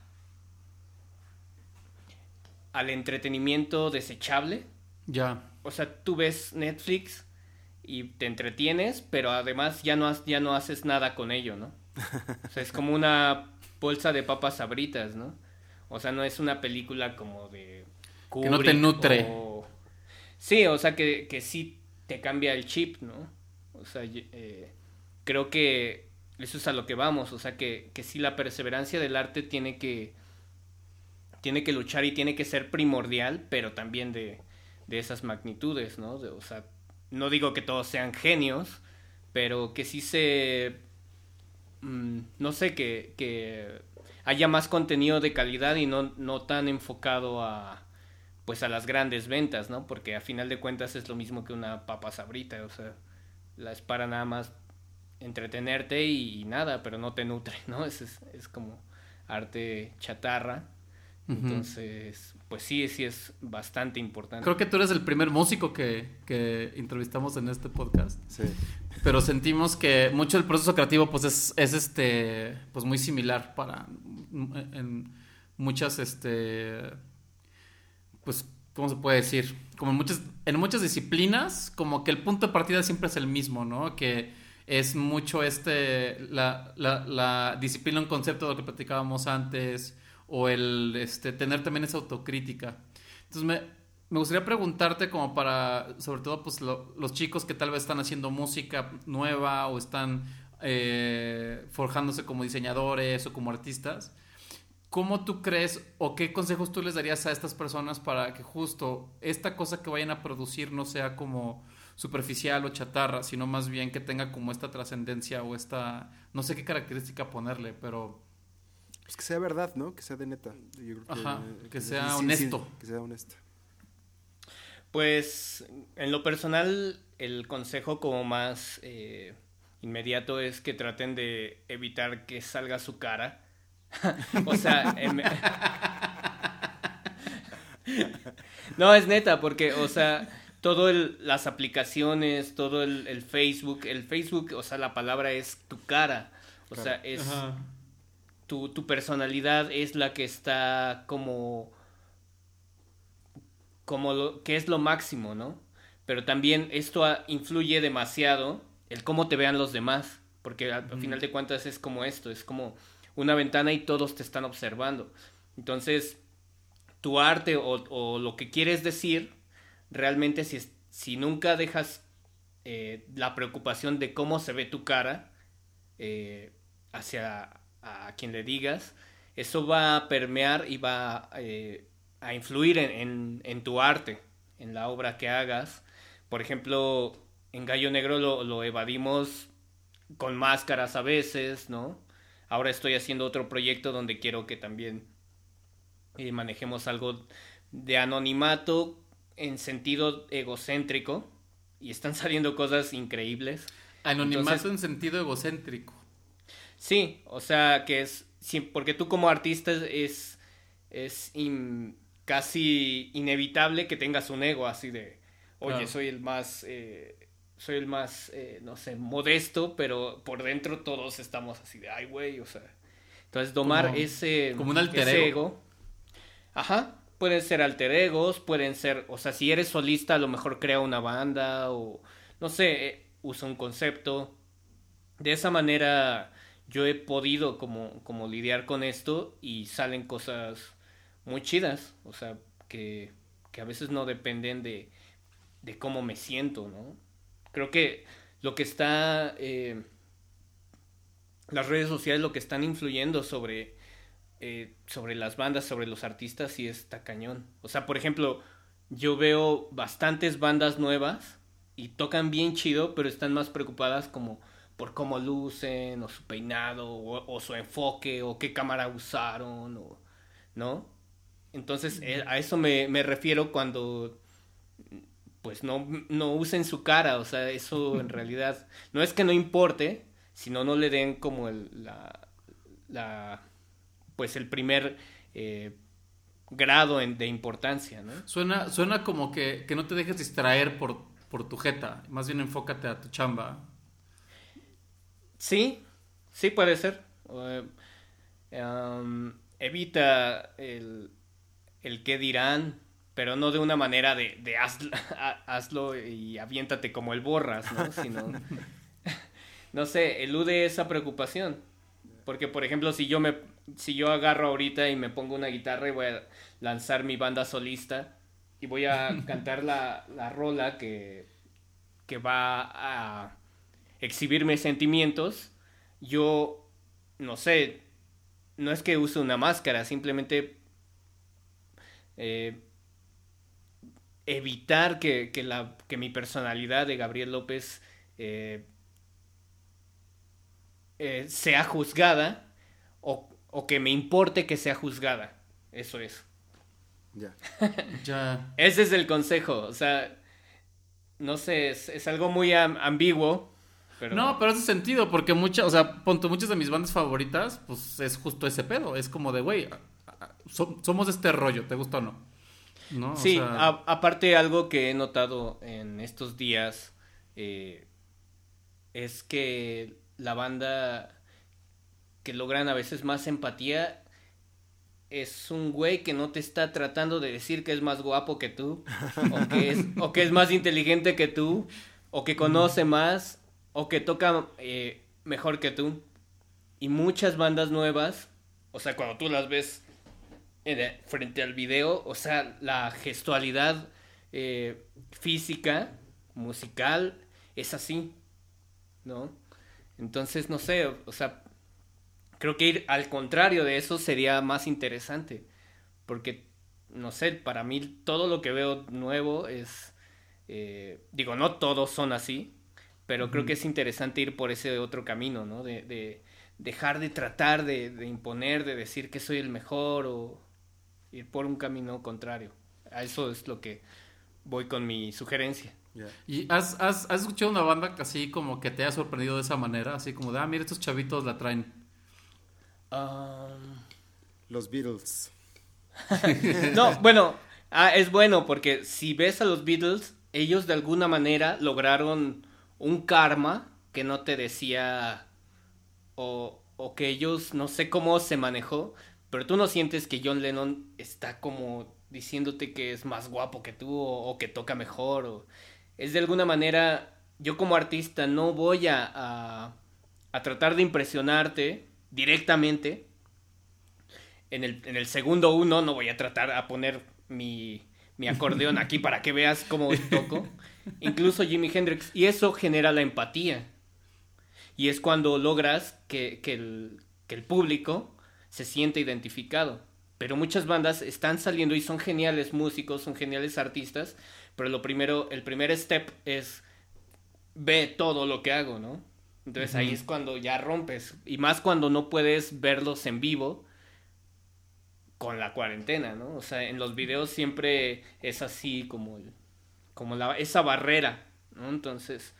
al entretenimiento desechable. Ya. O sea, tú ves Netflix y te entretienes, pero además ya no, has- ya no haces nada con ello, ¿no? O sea, es como una bolsa de papas sabritas, ¿no? O sea, no es una película como de... Que no te nutre. o- Sí, o sea, que, que sí te cambia el chip, ¿no? O sea, eh, creo que eso es a lo que vamos, o sea, que, que sí la perseverancia del arte tiene que tiene que luchar y tiene que ser primordial, pero también de, de esas magnitudes, ¿no? De- o sea, no digo que todos sean genios, pero que sí se... mm, no sé, que, que haya más contenido de calidad y no, no tan enfocado a pues a las grandes ventas, ¿no? Porque a final de cuentas es lo mismo que una papa sabrita, o sea, la es para nada más entretenerte y, nada, pero no te nutre, ¿no? Es, es, es como arte chatarra. Entonces, pues sí, sí es bastante importante. Creo que tú eres el primer músico que, que entrevistamos en este podcast. Sí. pero sentimos que mucho del proceso creativo pues es, es este pues muy similar para en muchas este pues cómo se puede decir como en muchas en muchas disciplinas como que el punto de partida siempre es el mismo no que es mucho este la, la, la disciplina un concepto de lo que platicábamos antes o el este tener también esa autocrítica entonces me, me gustaría preguntarte como para, sobre todo, pues lo- los chicos que tal vez están haciendo música nueva o están eh, forjándose como diseñadores o como artistas. ¿Cómo tú crees o qué consejos tú les darías a estas personas para que justo esta cosa que vayan a producir no sea como superficial o chatarra, sino más bien que tenga como esta trascendencia o esta, no sé qué característica ponerle, pero Pues que sea verdad, ¿no? Que sea de neta. Yo creo Ajá, que sí, sea sí, sí, honesto. que sea honesto. Pues en lo personal, el consejo como más eh, inmediato es que traten de evitar que salga su cara. o sea, em- no es neta, porque, o sea, todo el, las aplicaciones, todo el, el Facebook, el Facebook, o sea, la palabra es tu cara. O sea, es tu, tu personalidad es la que está como como lo, que es lo máximo, ¿no? Pero también esto a- influye demasiado el cómo te vean los demás, porque al, al final de cuentas es como esto, es como una ventana y todos te están observando. Entonces, tu arte o, o lo que quieres decir, realmente si, si nunca dejas eh, la preocupación de cómo se ve tu cara eh, hacia a quien le digas, eso va a permear y va eh, a influir en, en- en tu arte, en la obra que hagas. Por ejemplo, en Gallo Negro lo, lo evadimos con máscaras a veces, ¿no? Ahora estoy haciendo otro proyecto donde quiero que también eh, manejemos algo de anonimato en sentido egocéntrico y están saliendo cosas increíbles. Anonimato Entonces- en sentido egocéntrico. Sí, o sea que es sí, porque tú como artista es es in- casi inevitable que tengas un ego así de, oye, Claro. soy el más eh, soy el más eh, no sé modesto, pero por dentro todos estamos así de, ay güey, o sea, entonces domar Como- ese como un alter ese ego. Ajá, pueden ser alter egos, pueden ser, o sea, si eres solista a lo mejor crea una banda o no sé, eh, usa un concepto. De esa manera yo he podido como, como lidiar con esto y salen cosas muy chidas, o sea, que, que a veces no dependen de, de cómo me siento, ¿no? Creo que lo que está, eh, las redes sociales lo que están influyendo sobre, eh, sobre las bandas, sobre los artistas, sí está cañón. O sea, por ejemplo, yo veo bastantes bandas nuevas y tocan bien chido, pero están más preocupadas como por cómo lucen, o su peinado, o, o su enfoque, o qué cámara usaron, o, ¿no? Entonces, eh, a eso me, me refiero cuando, pues, no, no usen su cara, o sea, eso en realidad, no es que no importe, sino no le den como el, la, la, pues, el primer eh, grado en- de importancia, ¿no? Suena, suena como que, que no te dejes distraer por, por tu jeta. Más bien enfócate a tu chamba. Sí, sí puede ser. Eh, evita el, el qué dirán, pero no de una manera de, de hazlo, ha- hazlo y aviéntate como el borras, ¿no? Sino, no sé, elude esa preocupación. Porque, por ejemplo, si yo me, si yo agarro ahorita y me pongo una guitarra y voy a lanzar mi banda solista y voy a cantar la, la rola que, que va a exhibir mis sentimientos, yo, no sé, no es que use una máscara, simplemente eh, evitar que, que, la, que mi personalidad de Gabriel López eh, eh, sea juzgada o, o que me importe que sea juzgada. Eso es. Ya. Ya. Ese es el consejo, o sea, no sé, es, es algo muy am- ambiguo. Pero No, pero hace sentido, porque muchas, o sea, ponte, muchas de mis bandas favoritas, pues es justo ese pedo. Es como de, güey, so- somos de este rollo, ¿te gusta o no? ¿No? O Sí, sea, a- aparte algo que he notado en estos días eh, es que la banda que logran a veces más empatía es un güey que no te está tratando de decir que es más guapo que tú, o que es, o que es más inteligente que tú, o que conoce más, o que toca eh, mejor que tú. Y muchas bandas nuevas, o sea, cuando tú las ves en- frente al video, o sea, la gestualidad eh, física, musical, es así, ¿no? Entonces, no sé, o sea, creo que ir al contrario de eso sería más interesante, porque, no sé, para mí todo lo que veo nuevo es, eh, digo, no todos son así, pero creo que es interesante ir por ese otro camino, ¿no? De, de dejar de tratar de, de imponer, de decir que soy el mejor o ir por un camino contrario. A eso es lo que voy con mi sugerencia. ¿Y has, has, has escuchado una banda que así como que te ha sorprendido de esa manera? Así como de, ah, mira, estos chavitos la traen. Um, Los Beatles. No, bueno, ah, es bueno porque si ves a los Beatles, ellos de alguna manera lograron un karma que no te decía o, o que ellos no sé cómo se manejó, pero tú no sientes que John Lennon está como diciéndote que es más guapo que tú o, que toca mejor. O... Es de alguna manera, yo como artista no voy a, a, a tratar de impresionarte directamente. En el, en el segundo uno no voy a tratar a poner mi, mi acordeón aquí para que veas cómo toco. Incluso Jimi Hendrix. Y eso genera la empatía. Y es cuando logras que, que, el, que el público se siente identificado. Pero muchas bandas están saliendo y son geniales músicos, son geniales artistas. Pero lo primero, el primer step es ve todo lo que hago, ¿no? Entonces ahí es cuando ya rompes. Y más cuando no puedes verlos en vivo con la cuarentena, ¿no? O sea, en los videos siempre es así como, el, como la, esa barrera, ¿no? Entonces,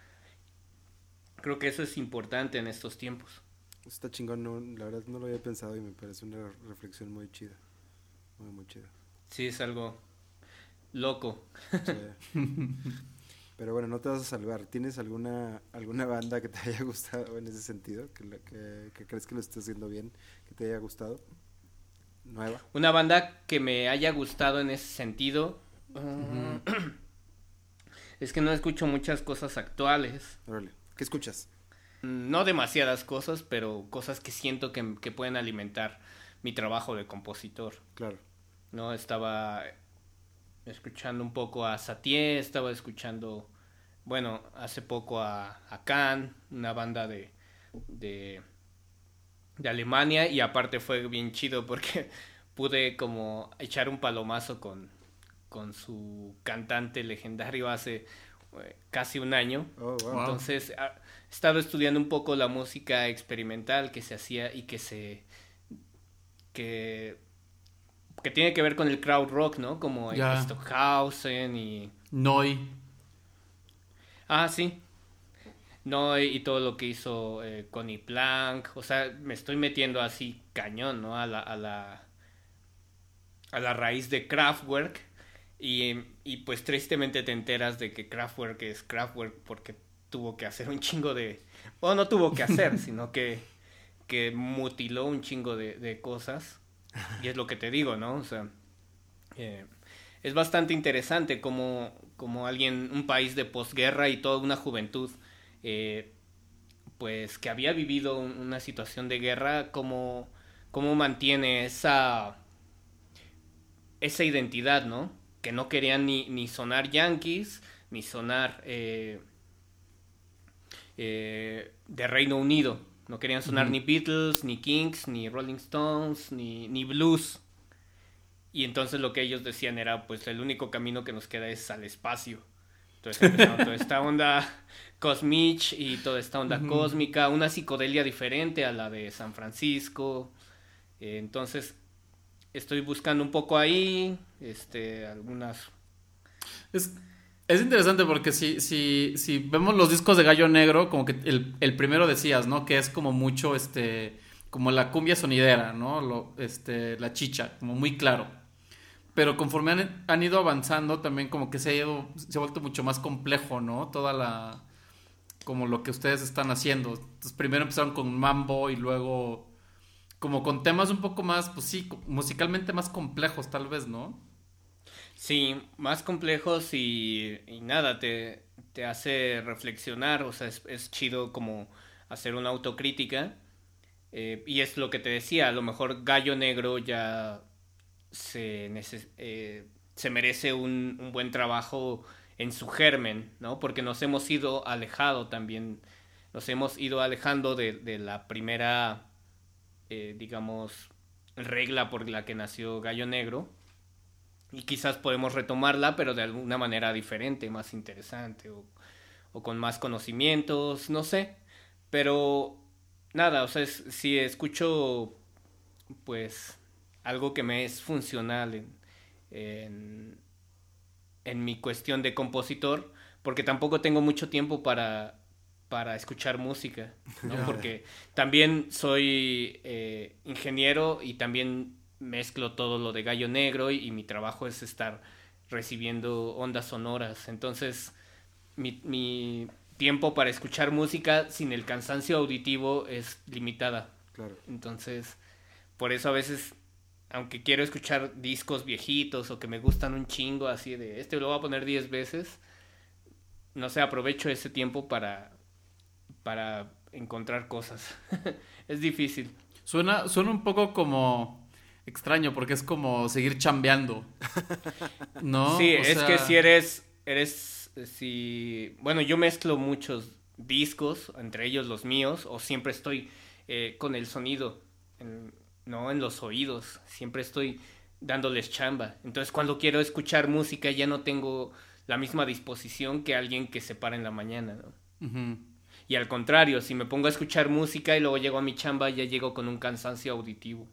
creo que eso es importante en estos tiempos. Está chingón, no, la verdad no lo había pensado y me parece una reflexión muy chida. Muy, muy chida. Sí, es algo loco. Sí. Pero bueno, no te vas a salvar. ¿Tienes alguna alguna banda que te haya gustado en ese sentido? ¿Que, la- que, que crees que lo estés haciendo bien? ¿Que te haya gustado? ¿Nueva? Una banda que me haya gustado en ese sentido. uh, es que no escucho muchas cosas actuales. Órale. ¿Qué escuchas? No demasiadas cosas, pero cosas que siento que, que pueden alimentar mi trabajo de compositor. Claro. ¿no? Estaba escuchando un poco a Satie, estaba escuchando, bueno, hace poco a, a Can, una banda de, de, de Alemania, y aparte fue bien chido porque pude como echar un palomazo con, con su cantante legendario hace eh, casi un año. Oh, wow. Entonces, ha- he estado estudiando un poco la música experimental que se hacía y que se. que. que tiene que ver con el crowd rock, ¿no? Como Ya. Stockhausen y. Noi. Ah, sí. No, y, todo lo que hizo eh, Connie Plank. O sea, me estoy metiendo así cañón, ¿no? A la. a la. a la raíz de Kraftwerk. Y, y pues tristemente te enteras de que Kraftwerk es Kraftwerk porque tuvo que hacer un chingo de... Bueno, no tuvo que hacer, sino que, que mutiló un chingo de, de cosas. Y es lo que te digo, ¿no? O sea, eh, es bastante interesante como, como alguien, un país de posguerra y toda una juventud, eh, pues que había vivido un- una situación de guerra, cómo, cómo mantiene esa, esa identidad, ¿no? Que no querían ni, ni sonar yankees, ni sonar eh, eh, de Reino Unido. No querían sonar ni Beatles, ni Kings, ni Rolling Stones, ni, ni blues. Y entonces lo que ellos decían era, pues el único camino que nos queda es al espacio. Entonces empezaron toda esta onda cosmich y toda esta onda cósmica, una psicodelia diferente a la de San Francisco. Eh, entonces estoy buscando un poco ahí, este, algunas... Es, es interesante porque si, si, si vemos los discos de Gallo Negro, como que el, el primero decías, ¿no? Que es como mucho, este, como la cumbia sonidera, ¿no? Lo, este, la chicha, como muy claro. Pero conforme han, han ido avanzando, también como que se ha ido, se ha vuelto mucho más complejo, ¿no? Toda la, como lo que ustedes están haciendo. Entonces primero empezaron con mambo y luego como con temas un poco más, pues sí, musicalmente más complejos tal vez, ¿no? Sí, más complejos y, y nada, te, te hace reflexionar, o sea, es, es chido como hacer una autocrítica. eh, y es lo que te decía, a lo mejor Gallo Negro ya eh, se merece un, buen trabajo en su germen, ¿no? Porque nos hemos ido alejado también, nos hemos ido alejando de, la primera, eh, digamos, regla por la que nació Gallo Negro. Y quizás podemos retomarla, pero de alguna manera diferente, más interesante, o, con más conocimientos, no sé. Pero nada, o sea, si escucho, pues, algo que me es funcional en, en, en mi cuestión de compositor, porque tampoco tengo mucho tiempo para, para escuchar música, ¿no? Porque también soy eh, ingeniero y también mezclo todo lo de gallo negro y, y mi trabajo es estar recibiendo ondas sonoras. Entonces, mi, mi tiempo para escuchar música sin el cansancio auditivo es limitada. Claro. Entonces, por eso a veces aunque quiero escuchar discos viejitos o que me gustan un chingo, así de este lo voy a poner 10 veces, no sé, aprovecho ese tiempo para, para encontrar cosas. es difícil. Suena, suena un poco como extraño porque es como seguir chambeando. ¿No? Sí, O es sea, que si eres, eres, si, bueno, yo mezclo muchos discos, entre ellos los míos, o siempre estoy eh, con el sonido, en- no en los oídos, siempre estoy dándoles chamba. Entonces cuando quiero escuchar música ya no tengo la misma disposición que alguien que se para en la mañana, ¿no? Y al contrario, si me pongo a escuchar música y luego llego a mi chamba, ya llego con un cansancio auditivo.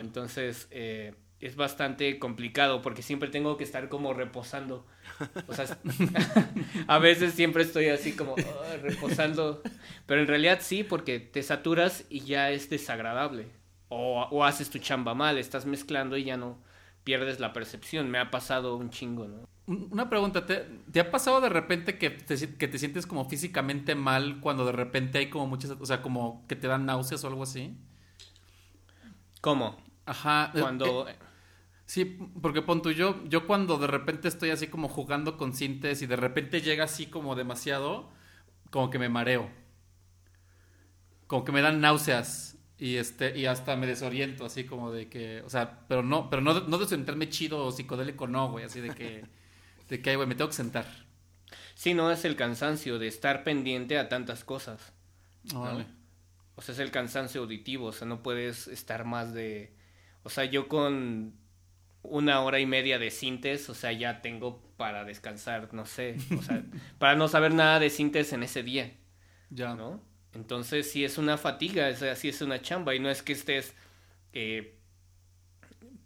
Entonces, eh, es bastante complicado porque siempre tengo que estar como reposando. O sea, a veces siempre estoy así como reposando. Pero en realidad sí, porque te saturas y ya es desagradable. O, o haces tu chamba mal, estás mezclando y ya no pierdes la percepción. Me ha pasado un chingo, ¿no? Un- Una pregunta, ¿te, te ha pasado de repente que te, si- que te sientes como físicamente mal cuando de repente hay como muchas, o sea, como que te dan náuseas o algo así? ¿Cómo? Ajá. eh, Cuando... eh, sí, porque pon tú, yo, yo cuando de repente estoy así como jugando con cintes y de repente llega así como demasiado, como que me mareo. Como que me dan náuseas y este y hasta me desoriento así como de que, o sea, pero no, pero no, no de sentarme chido o psicodélico no, güey, así de que de que, ay, güey, me tengo que sentar. Sí, no es el cansancio de estar pendiente a tantas cosas. O sea, es el cansancio auditivo, o sea, no puedes estar más de... O sea, yo con una hora y media de sintes, o sea, ya tengo para descansar, no sé, o sea, para no saber nada de sintes en ese día, Ya. ¿no? Entonces sí es una fatiga, o sea, sí es una chamba y no es que estés, eh,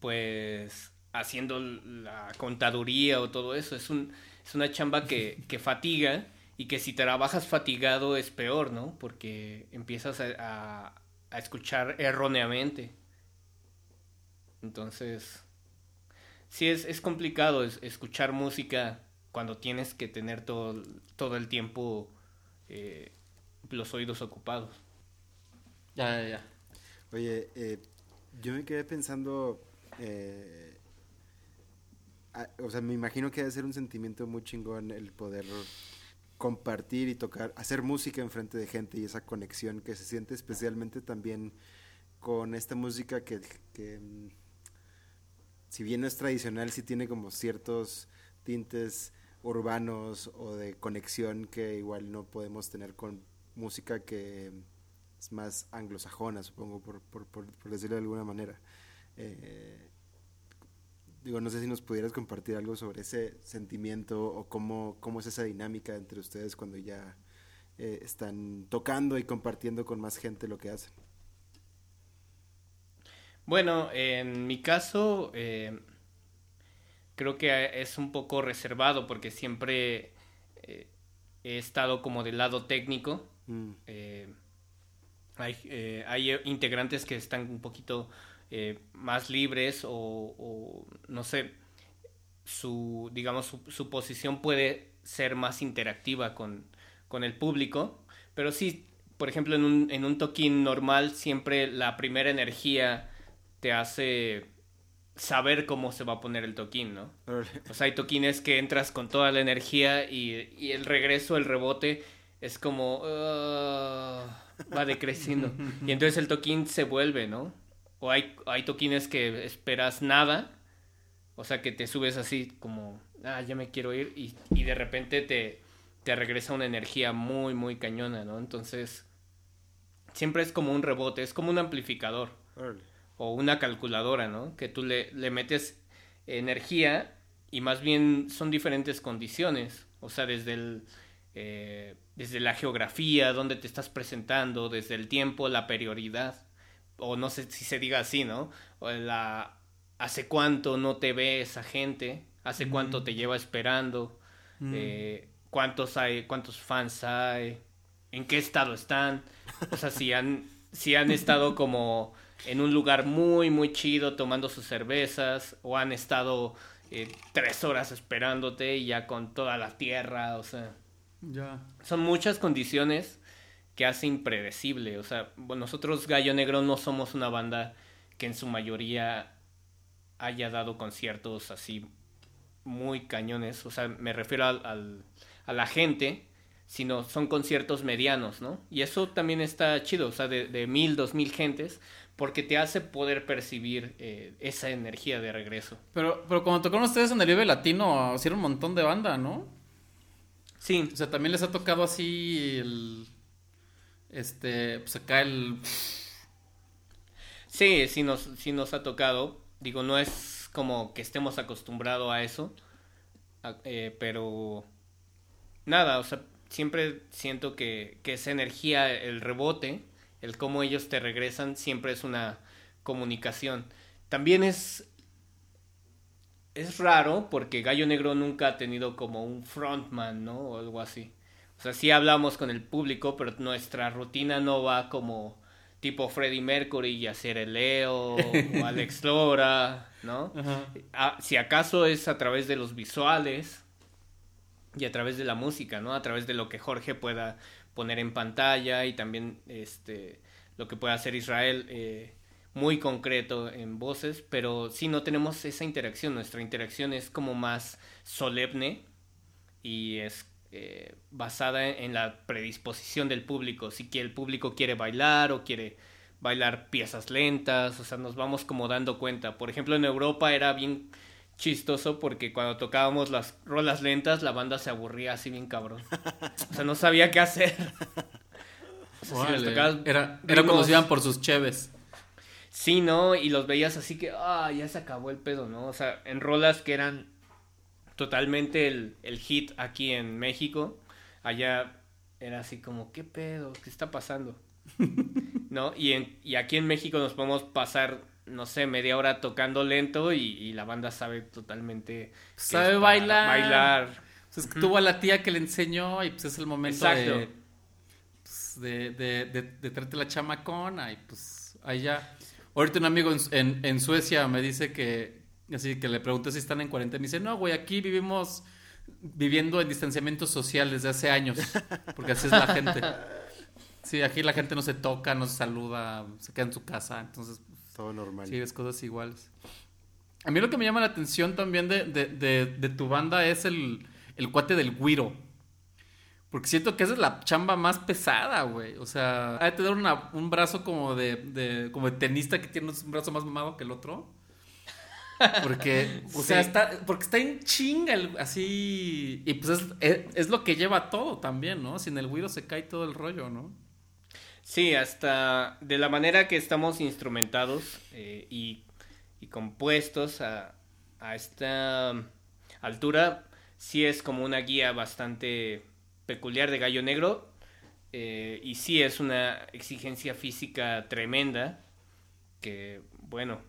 pues, haciendo la contaduría o todo eso, es, un, es una chamba que, que fatiga y que si trabajas fatigado es peor, ¿no? Porque empiezas a, a- a escuchar erróneamente. Entonces, sí es, es complicado es- escuchar música cuando tienes que tener todo, todo el tiempo eh, los oídos ocupados. Ya, ya, ya. Oye, eh, yo me quedé pensando, eh, o sea, me imagino que debe ser un sentimiento muy chingón el poder compartir y tocar, hacer música enfrente de gente y esa conexión que se siente especialmente también con esta música que, que, mm, si bien no es tradicional, sí tiene como ciertos tintes urbanos o de conexión que igual no podemos tener con música que es más anglosajona, supongo, por, por, por, decirlo de alguna manera. Eh, digo, no sé si nos pudieras compartir algo sobre ese sentimiento o cómo, cómo es esa dinámica entre ustedes cuando ya eh, están tocando y compartiendo con más gente lo que hacen. Bueno, en mi caso, eh, creo que es un poco reservado porque siempre he estado como del lado técnico. Mm, Eh, hay, eh, hay integrantes que están un poquito eh, más libres o, o, no sé, su, digamos, su, su posición puede ser más interactiva con, con el público, pero sí, por ejemplo, en un, en un toquín normal siempre la primera energía te hace saber cómo se va a poner el toquín, ¿no? O sea, hay toquines que entras con toda la energía y, y el regreso, el rebote, es como... va decreciendo. y entonces el toquín se vuelve, ¿no? O hay, hay toquines que esperas nada. O sea, que te subes así como... Ah, ya me quiero ir. Y, y de repente te, te regresa una energía muy, muy cañona, ¿no? Entonces... Siempre es como un rebote, es como un amplificador o una calculadora, ¿no? Que tú le, le metes energía y más bien son diferentes condiciones, o sea, desde el eh, desde la geografía, dónde te estás presentando, desde el tiempo, la prioridad, o no sé si se diga así, ¿no? O la hace cuánto no te ve esa gente, hace cuánto te lleva esperando, eh, cuántos hay, cuántos fans hay, en qué estado están, o sea, si han, si han estado como en un lugar muy, muy chido tomando sus cervezas, o han estado eh, tres horas esperándote y ya con toda la tierra, o sea, Ya. son muchas condiciones que hace impredecible, o sea, nosotros Gallo Negro no somos una banda que en su mayoría haya dado conciertos así muy cañones. O sea, me refiero al, al- a la gente, sino son conciertos medianos, ¿no? Y eso también está chido, o sea, de, de mil, dos mil gentes, porque te hace poder percibir eh, esa energía de regreso. Pero, pero cuando tocaron ustedes en el Vive Latino, hicieron un montón de banda, ¿no? Sí, O sea, también les ha tocado así el. Este. Pues acá el. Sí, sí nos, sí nos ha tocado. Digo, no es como que estemos acostumbrados a eso. eh, pero nada, o sea, siempre siento que, que esa energía, el rebote, el cómo ellos te regresan, siempre es una comunicación. También es. Es raro porque Gallo Negro nunca ha tenido como un frontman, ¿no? O algo así. O sea, sí hablamos con el público, pero nuestra rutina no va como tipo Freddie Mercury y hacer el Leo o Alex Lora, ¿no? Si acaso es a través de los visuales y a través de la música, ¿no? A través de lo que Jorge pueda poner en pantalla y también este lo que pueda hacer Israel eh, muy concreto en voces, pero sí no tenemos esa interacción, nuestra interacción es como más solemne y es eh, basada en la predisposición del público, si el público quiere bailar o quiere bailar piezas lentas, o sea, nos vamos como dando cuenta. Por ejemplo, en Europa era bien chistoso porque cuando tocábamos las rolas lentas la banda se aburría así bien cabrón. O sea, no sabía qué hacer. O sea, si era, era iban por sus cheves. Sí, ¿no? Y los veías así que, ah, ya se acabó el pedo, ¿no? O sea, en rolas que eran totalmente el, el hit aquí en México, allá era así como, ¿qué pedo? ¿Qué está pasando? ¿No? Y, en, y aquí en México nos podemos pasar, no sé, media hora tocando lento y, y la banda sabe totalmente... Sabe bailar. Bailar. Pues es que tuvo a la tía que le enseñó y pues es el momento Exacto. de, pues, de, de, de, de traerte la chamacona y pues ya. Ahorita un amigo en, en, en Suecia me dice que, así que le pregunté si están en cuarentena y me dice, no, güey, aquí vivimos viviendo en distanciamiento social desde hace años, porque así es la gente. Sí, aquí la gente no se toca, no se saluda, se queda en su casa, entonces Todo normal. Sí, ves cosas iguales. A mí lo que me llama la atención también de, de, de, de tu banda es el, el cuate del güiro. Porque siento que esa es la chamba más pesada, güey. O sea, hay que tener una- un brazo como de, de- como de tenista que tiene un brazo más mamado que el otro. Porque, o sea, está, porque está en chinga, el- así. Y pues es, es, es lo que lleva todo también, ¿no? Sin el güiro se cae todo el rollo, ¿no? Sí, hasta de la manera que estamos instrumentados eh, y, y compuestos a, a esta altura, sí es como una guía bastante peculiar de Gallo Negro eh, y sí es una exigencia física tremenda que, bueno,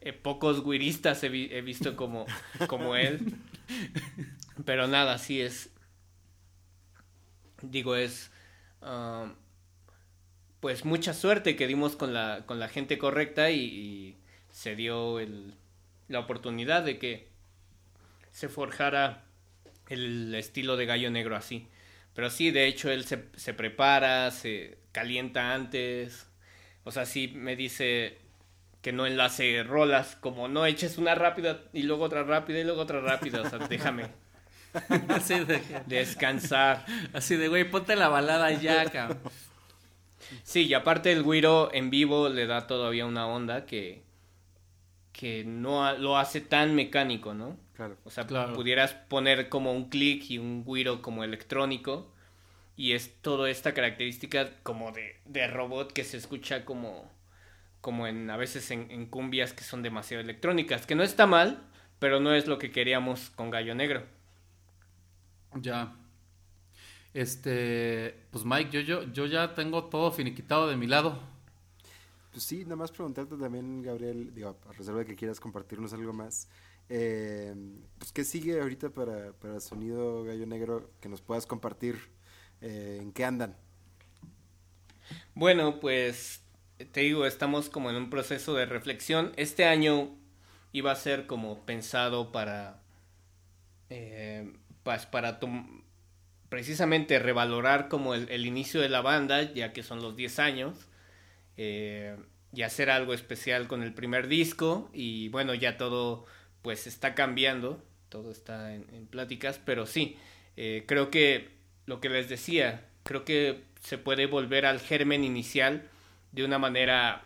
eh, pocos guiristas he, vi- he visto como, como él, pero nada, sí es, digo, es... ah, pues mucha suerte que dimos con la, con la gente correcta y, y se dio el, la oportunidad de que se forjara el estilo de gallo negro así. Pero sí, de hecho, él se, se prepara, se calienta antes. O sea, sí me dice que no enlace rolas, como no eches una rápida y luego otra rápida y luego otra rápida. O sea, déjame Así de, descansar. así de, güey, ponte la balada ya, cabrón. Sí, y aparte el güiro en vivo le da todavía una onda que, que no lo hace tan mecánico, ¿no? Claro. O sea, Claro. pudieras poner como un clic y un güiro como electrónico y es toda esta característica como de, de robot que se escucha como, como en a veces en, en cumbias que son demasiado electrónicas, que no está mal, pero no es lo que queríamos con Gallo Negro. Ya. Este, pues Mike, yo, yo, yo ya tengo todo finiquitado de mi lado. Pues sí, nada más preguntarte también, Gabriel, digo, a reserva de que quieras compartirnos algo más. Eh, pues, ¿qué sigue ahorita para, para Sonido Gallo Negro que nos puedas compartir? eh, ¿En qué andan? Bueno, pues te digo, estamos como en un proceso de reflexión. Este año iba a ser como pensado para, eh, pues, para precisamente revalorar como el, el inicio de la banda, ya que son los 10 años. Eh, y hacer algo especial con el primer disco y bueno, ya todo pues está cambiando, todo está en, en pláticas, pero sí, eh, creo que lo que les decía, creo que se puede volver al germen inicial de una manera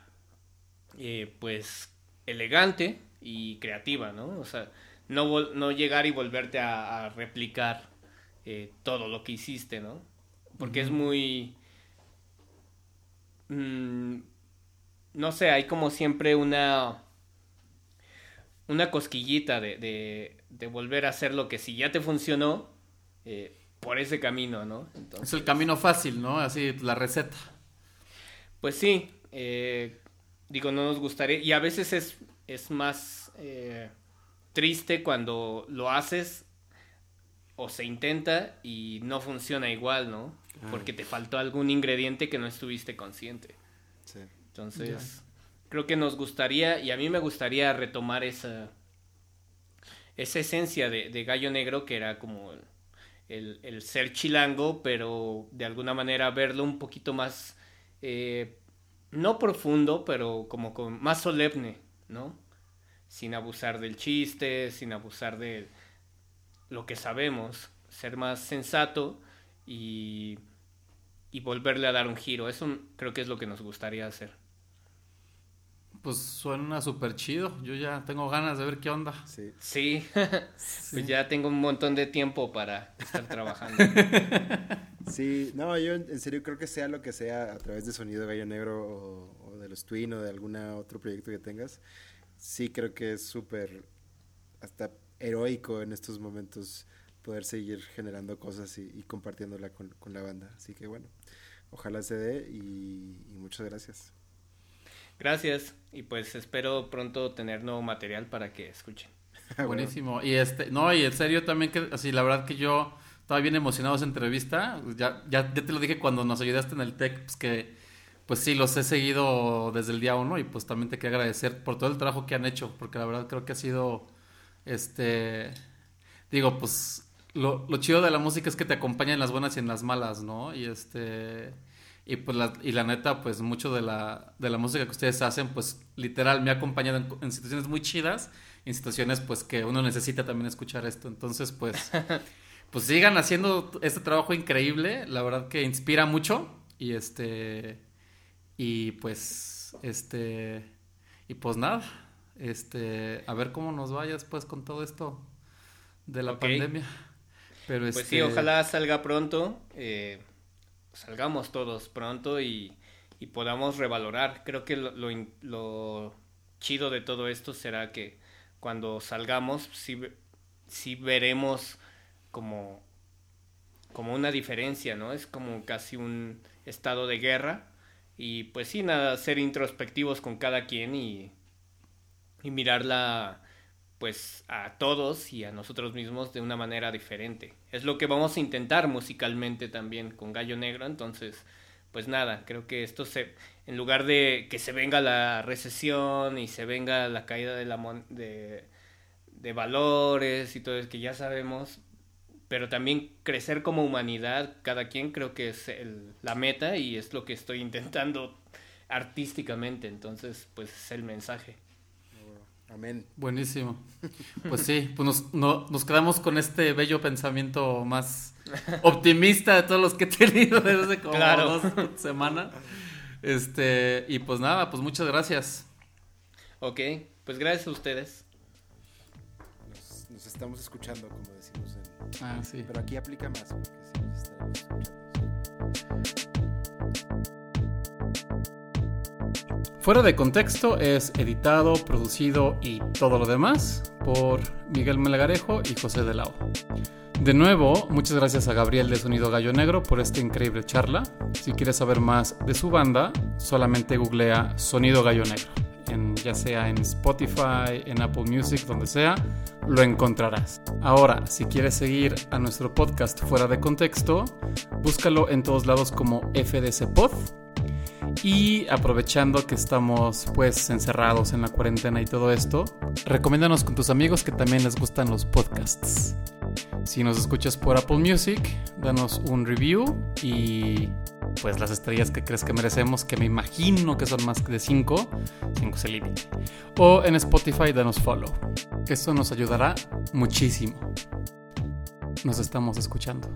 eh, pues elegante y creativa, ¿no? O sea, no, no llegar y volverte a, a replicar eh, todo lo que hiciste, ¿no? Porque es muy... mm, no sé, hay como siempre una... Una cosquillita de, de, de volver a hacer lo que si ya te funcionó, eh, por ese camino, ¿no? Entonces, Es el camino fácil, ¿no? Así, la receta. Pues sí, eh, digo, no nos gustaría, y a veces es, es más eh, triste cuando lo haces o se intenta y no funciona igual, ¿no? Porque te faltó algún ingrediente que no estuviste consciente. Sí. Entonces, creo que nos gustaría, y a mí me gustaría retomar esa, esa esencia de, Gallo Negro, que era como el, el- el ser chilango, pero de alguna manera verlo un poquito más, eh, no profundo, pero como, con- más solemne, ¿no? Sin abusar del chiste, sin abusar de lo que sabemos, ser más sensato y, y volverle a dar un giro. Eso creo que es lo que nos gustaría hacer. Pues suena súper chido. Yo ya tengo ganas de ver qué onda. Sí. Sí, pues ya tengo un montón de tiempo para estar trabajando. Sí, no, yo en en serio creo que sea lo que sea a través de Sonido Gallo Negro o, o de los Twin o de algún otro proyecto que tengas, sí creo que es súper hasta heroico en estos momentos poder seguir generando cosas y, y compartiéndola con, con la banda. Así que bueno, ojalá se dé y, y muchas gracias. Gracias y pues espero pronto tener nuevo material para que escuchen. Buenísimo. Y este, no, y en serio también que, así, la verdad que yo estaba bien emocionado esa entrevista. Ya, ya, ya te lo dije cuando nos ayudaste en el TEC, pues que, pues sí, los he seguido desde el día uno y pues también te quiero agradecer por todo el trabajo que han hecho, porque la verdad creo que ha sido, este, digo, pues lo, lo chido de la música es que te acompaña en las buenas y en las malas, ¿no? Y este... Y pues la, y la neta, pues mucho de la, de la música que ustedes hacen, pues literal me ha acompañado en, en situaciones muy chidas en situaciones pues que uno necesita también escuchar esto. Entonces, pues, pues sigan haciendo este trabajo increíble, la verdad que inspira mucho y este y pues este y pues nada, este a ver cómo nos vaya después con todo esto de la pandemia. Pero Pues este, sí, ojalá salga pronto, eh, salgamos todos pronto y, y podamos revalorar. Creo que lo, lo chido de todo esto será que cuando salgamos sí, ve- sí veremos como, como una diferencia, ¿no? Es como casi un estado de guerra y pues sí, nada, ser introspectivos con cada quien y, y mirarla pues a todos y a nosotros mismos de una manera diferente. Es lo que vamos a intentar musicalmente también con Gallo Negro, entonces pues nada, creo que esto se en lugar de que se venga la recesión y se venga la caída de la de, de valores y todo eso que ya sabemos, pero también crecer como humanidad, cada quien creo que es el- la meta y es lo que estoy intentando artísticamente, entonces pues es el mensaje. Amén. Buenísimo. Pues sí, pues nos, no- nos quedamos con este bello pensamiento más optimista de todos los que he tenido desde como Claro. dos semanas. Este, y pues nada, pues muchas gracias. Ok, pues gracias a ustedes. Nos, nos estamos escuchando, como decimos en... Ah, sí. Pero aquí aplica más, porque sí nos estaremos escuchando. Fuera de contexto es editado, producido y todo lo demás por Miguel Melgarejo y José de Lao. De nuevo, muchas gracias a Gabriel de Sonido Gallo Negro por esta increíble charla. Si quieres saber más de su banda, solamente googlea Sonido Gallo Negro. En, ya sea en Spotify, en Apple Music, donde sea, lo encontrarás. Ahora, si quieres seguir a nuestro podcast fuera de contexto, búscalo en todos lados como FDC Pod y aprovechando que estamos pues encerrados en la cuarentena y todo esto, recomiéndanos con tus amigos que también les gustan los podcasts. Si nos escuchas por Apple Music, danos un review y pues las estrellas que crees que merecemos, que me imagino que son más de 5, 5 es el límite. O en Spotify danos follow. Esto nos ayudará muchísimo. Nos estamos escuchando.